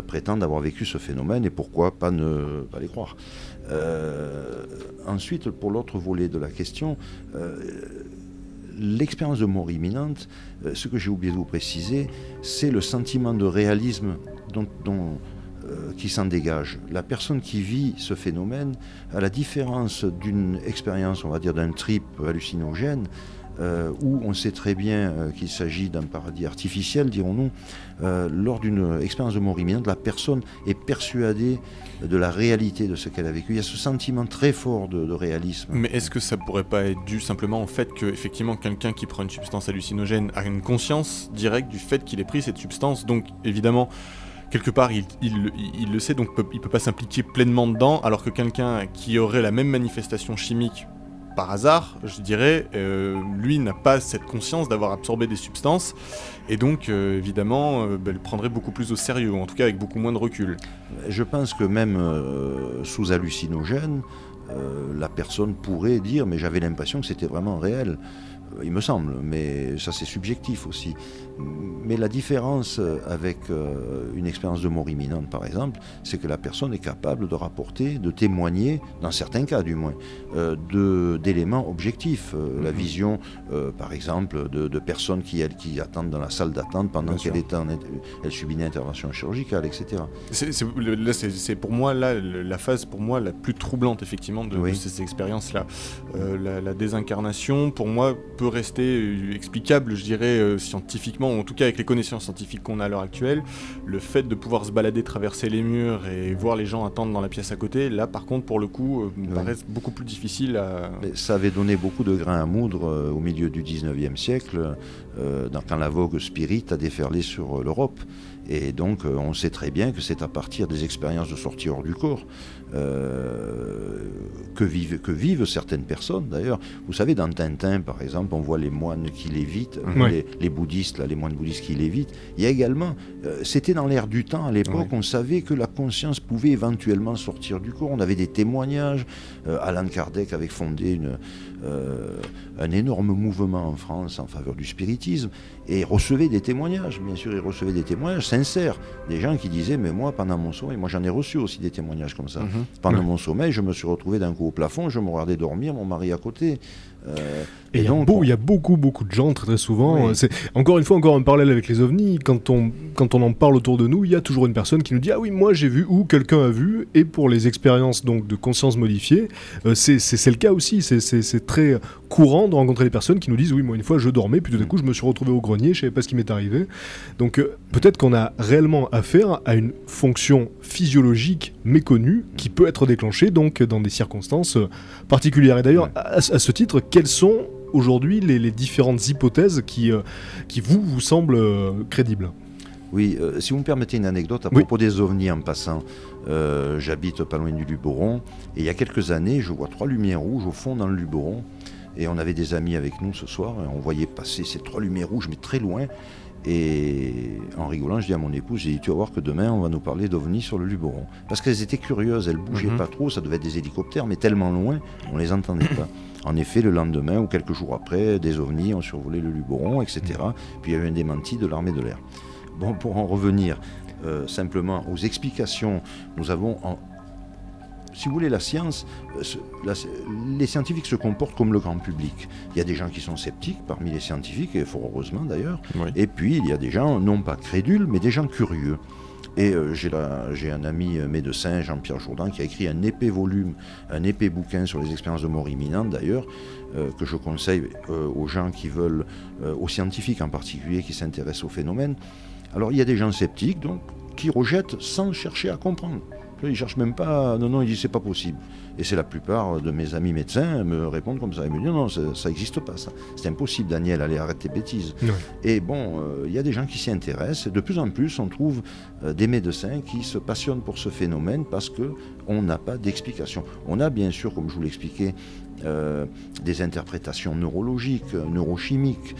prétendent avoir vécu ce phénomène et pourquoi pas ne pas les croire. Ensuite, pour l'autre volet de la question, l'expérience de mort imminente, ce que j'ai oublié de vous préciser, c'est le sentiment de réalisme dont, dont, qui s'en dégage. La personne qui vit ce phénomène, à la différence d'une expérience, on va dire d'un trip hallucinogène, euh, où on sait très bien euh, qu'il s'agit d'un paradis artificiel, dirons-nous, euh, lors d'une expérience de mort imminente, la personne est persuadée de la réalité de ce qu'elle a vécu. Il y a ce sentiment très fort de, de réalisme. Mais est-ce que ça pourrait pas être dû simplement au fait que effectivement quelqu'un qui prend une substance hallucinogène a une conscience directe du fait qu'il ait pris cette substance, donc évidemment quelque part il, le sait donc peut- il peut pas s'impliquer pleinement dedans, alors que quelqu'un qui aurait la même manifestation chimique par hasard, je dirais, euh, lui n'a pas cette conscience d'avoir absorbé des substances et donc euh, évidemment euh, bah, le prendrait beaucoup plus au sérieux, en tout cas avec beaucoup moins de recul. Je pense que même euh, sous hallucinogène, la personne pourrait dire mais j'avais l'impression que c'était vraiment réel. Il me semble, mais ça c'est subjectif aussi. Mais la différence avec euh, une expérience de mort imminente, par exemple, c'est que la personne est capable de rapporter, de témoigner, dans certains cas du moins, euh, d'éléments objectifs. Euh, La Mhm. vision, euh, par exemple, de, de personnes qui, elles, qui attendent dans la salle d'attente pendant qu'elle est en, elle subit une intervention chirurgicale, etc. C'est, pour moi là, la phase pour moi la plus troublante effectivement de, Oui. de ces expériences-là. La, la désincarnation, pour moi, peut rester euh, explicable, je dirais euh, scientifiquement, ou en tout cas avec les connaissances scientifiques qu'on a à l'heure actuelle. Le fait de pouvoir se balader, traverser les murs et voir les gens attendre dans la pièce à côté, là, par contre, pour le coup, euh, me Oui. paraît beaucoup plus difficile à. Mais ça avait donné beaucoup de grains à moudre euh, au milieu du 19e siècle, euh, quand la vogue spirit a déferlé sur l'Europe. Et donc, on sait très bien que c'est à partir des expériences de sortie hors du corps euh, que, vivent, que vivent certaines personnes. D'ailleurs, vous savez, dans Tintin, par exemple, on voit les moines qui lévitent, les, les bouddhistes, là, les moines bouddhistes qui lévitent. Il y a également, euh, c'était dans l'air du temps à l'époque, Ouais. on savait que la conscience pouvait éventuellement sortir du corps. On avait des témoignages. Euh, Alan Kardec avait fondé une, euh, un énorme mouvement en France en faveur du spiritisme et recevait des témoignages, bien sûr, il recevait des témoignages sincères, des gens qui disaient, mais moi, pendant mon sommeil, moi j'en ai reçu aussi des témoignages comme ça. Mhm. Pendant Ouais. mon sommeil, je me suis retrouvé d'un coup au plafond, je me regardais dormir, mon mari à côté. Et il y, a donc, beau- on- il y a beaucoup, beaucoup de gens, très, très souvent. Oui. C'est encore une fois, encore un parallèle avec les ovnis. Quand on, quand on en parle autour de nous, il y a toujours une personne qui nous dit Ah oui, moi j'ai vu ou quelqu'un a vu. Et pour les expériences donc de conscience modifiée, euh, c'est c'est- c'est le cas aussi. C'est- C'est c'est très courant de rencontrer des personnes qui nous disent Oui, moi une fois je dormais, puis tout d'un coup je me suis retrouvé au grenier, je savais pas ce qui m'est arrivé. Donc euh, peut-être qu'on a réellement affaire à une fonction physiologique méconnue qui peut être déclenchée donc dans des circonstances euh, particulières. Et d'ailleurs, Ouais. à, à ce titre, quelles sont aujourd'hui les, les différentes hypothèses qui, euh, qui vous, vous semblent euh, crédibles? Oui, euh, si vous me permettez une anecdote à Oui. propos des ovnis en passant. J'habite pas loin du Luberon et il y a quelques années, je vois trois lumières rouges au fond dans le Luberon. Et on avait des amis avec nous ce soir et on voyait passer ces trois lumières rouges, mais très loin. Et en rigolant, je dis à mon épouse, j'ai dit, tu vas voir que demain, on va nous parler d'ovnis sur le Luberon. Parce qu'elles étaient curieuses, elles bougeaient Mhm. pas trop, ça devait être des hélicoptères, mais tellement loin, on les entendait pas. [CLEARS THROAT] En effet, le lendemain ou quelques jours après, des ovnis ont survolé le Luberon, etc. Puis il y a eu un démenti de l'armée de l'air. Bon, pour en revenir euh, simplement aux explications, nous avons, en- si vous voulez, la science, euh, la- les scientifiques se comportent comme le grand public. Il y a des gens qui sont sceptiques parmi les scientifiques, et fort heureusement d'ailleurs, Oui. et puis il y a des gens, non pas crédules, mais des gens curieux. Et euh, j'ai un ami euh, médecin, Jean-Pierre Jourdan, qui a écrit un épais volume, un épais bouquin sur les expériences de mort imminente d'ailleurs, euh, que je conseille aux gens qui veulent, aux scientifiques en particulier, qui s'intéressent au phénomène. Alors il y a des gens sceptiques, qui rejettent sans chercher à comprendre. Ils ne cherchent même pas, non, non, ils disent c'est pas possible. Et c'est la plupart de mes amis médecins me répondent comme ça. Ils me disent non, ça n'existe pas ça. C'est impossible, Daniel, allez, arrête tes bêtises. Et bon, euh, il y a des gens qui s'y intéressent. De plus en plus, on trouve euh, des médecins qui se passionnent pour ce phénomène parce que on n'a pas d'explication. On a bien sûr, comme je vous l'expliquais, euh, des interprétations neurologiques, neurochimiques,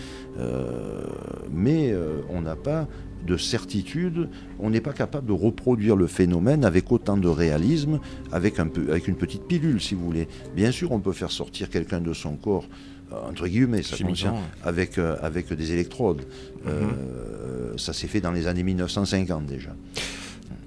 mais on n'a pas de certitude, on n'est pas capable de reproduire le phénomène avec autant de réalisme, avec, un peu, avec une petite pilule, si vous voulez. Bien sûr, on peut faire sortir quelqu'un de son corps, euh, entre guillemets, ça contient, avec, euh, avec des électrodes. Euh, ça s'est fait dans les années 1950 déjà.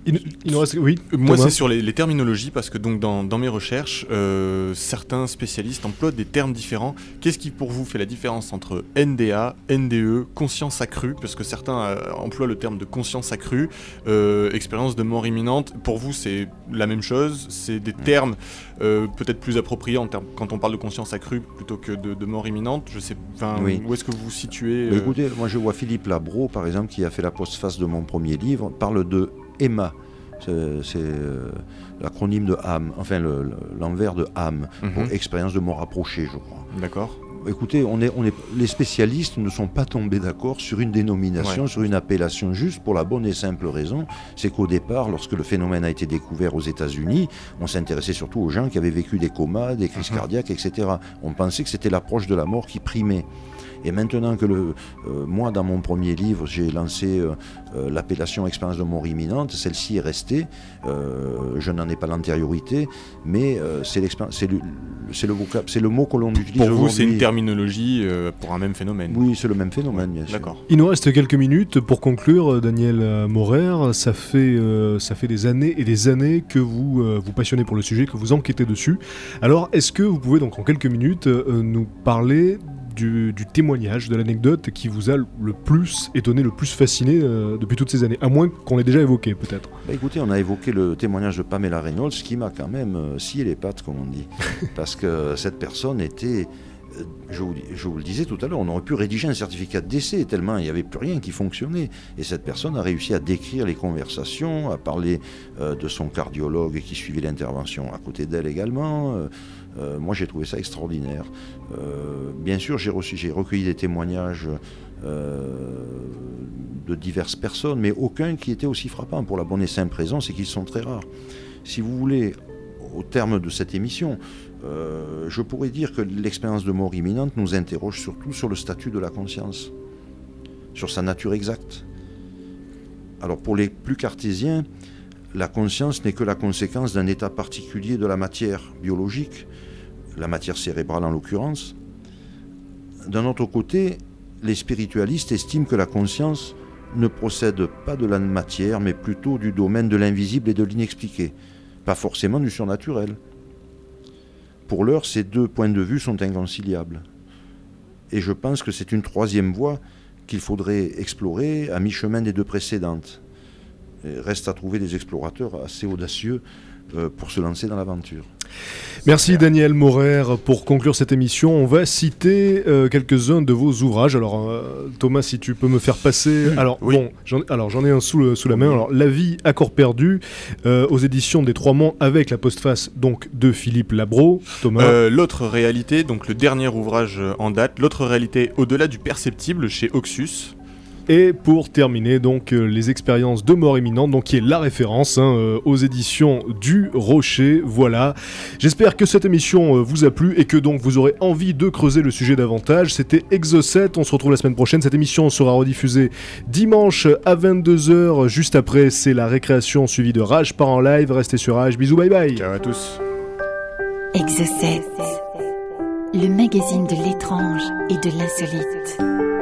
Il, il nous reste... Oui, Moi, c'est sur les, les terminologies parce que donc dans, dans mes recherches, euh, certains spécialistes emploient des termes différents. Qu'est-ce qui pour vous fait la différence entre NDA, NDE, conscience accrue? Parce que certains euh, emploient le terme de conscience accrue, euh, expérience de mort imminente. Pour vous, c'est la même chose? C'est des termes euh, peut-être plus appropriés en termes, quand on parle de conscience accrue plutôt que de, de mort imminente. Je sais. Oui. où est-ce que vous vous situez euh, écoutez, moi je vois Philippe Labro, par exemple, qui a fait la postface de mon premier livre, parle de EMA. C'est euh, l'acronyme de âme, enfin le- le- l'envers de âme, pour mhm, expérience de mort approchée, je crois. D'accord. Écoutez, on est, on est, les spécialistes ne sont pas tombés d'accord sur une dénomination, sur une appellation, juste pour la bonne et simple raison, c'est qu'au départ, lorsque le phénomène a été découvert aux États-Unis, on s'intéressait surtout aux gens qui avaient vécu des comas, des crises Mhm. cardiaques, etc. On pensait que c'était l'approche de la mort qui primait. Et maintenant que le, euh, moi, dans mon premier livre, j'ai lancé euh, euh, l'appellation expérience de mort imminente, celle-ci est restée. Euh, je n'en ai pas l'antériorité, mais euh, c'est le, le, vocab- c'est le mot que l'on utilise Pour vous, c'est une terminologie euh, pour un même phénomène. Oui, c'est le même phénomène, bien sûr. D'accord. Il nous reste quelques minutes pour conclure, Daniel Maurer. Ça fait, euh, ça fait des années et des années que vous euh, vous passionnez pour le sujet, que vous enquêtez dessus. Alors, est-ce que vous pouvez donc en quelques minutes euh, nous parler du, du témoignage, de l'anecdote qui vous a le plus étonné, le plus fasciné euh, depuis toutes ces années À moins qu'on l'ait déjà évoqué, peut-être. Bah, écoutez, on a évoqué le témoignage de Pamela Reynolds qui m'a quand même euh, scié les pattes, comme on dit. [LAUGHS] Parce que cette personne était. euh, Je vous, je vous le disais tout à l'heure, on aurait pu rédiger un certificat de décès tellement il n'y avait plus rien qui fonctionnait. Et cette personne a réussi à décrire les conversations, à parler euh, de son cardiologue qui suivait l'intervention à côté d'elle également. Euh, euh, moi, j'ai trouvé ça extraordinaire. Euh, bien sûr, j'ai recueilli des témoignages euh, de diverses personnes, mais aucun qui était aussi frappant pour la bonne et simple raison, c'est qu'ils sont très rares. Si vous voulez, au terme de cette émission, je pourrais dire que l'expérience de mort imminente nous interroge surtout sur le statut de la conscience, sur sa nature exacte. Alors pour les plus cartésiens, la conscience n'est que la conséquence d'un état particulier de la matière biologique, la matière cérébrale en l'occurrence. D'un autre côté, les spiritualistes estiment que la conscience ne procède pas de la matière, mais plutôt du domaine de l'invisible et de l'inexpliqué, pas forcément du surnaturel. Pour l'heure, ces deux points de vue sont inconciliables. Et je pense que c'est une troisième voie qu'il faudrait explorer à mi-chemin des deux précédentes. Reste à trouver des explorateurs assez audacieux pour se lancer dans l'aventure. Merci Daniel Maurer. Pour conclure cette émission, on va citer euh, quelques-uns de vos ouvrages. Alors euh, Thomas, si tu peux me faire passer. Alors Oui. bon, j'en, alors j'en ai un sous, le- sous la main. Alors La vie à corps perdu euh, aux éditions des Trois Monts avec la postface donc de Philippe Labro. Thomas. Euh, l'autre réalité, donc le dernier ouvrage euh, en date, l'autre réalité au-delà du perceptible chez Oxus. Et pour terminer, donc euh, les expériences de mort imminente, donc qui est la référence hein, euh, aux éditions du Rocher. Voilà. J'espère que cette émission euh, vous a plu et que donc vous aurez envie de creuser le sujet davantage. C'était Exo7. On se retrouve la semaine prochaine. Cette émission sera rediffusée dimanche à 22h. Juste après, c'est la récréation suivie de Rage par en live. Restez sur Rage. Bisous, bye bye. Ciao à tous. Exocet, le magazine de l'étrange et de l'insolite.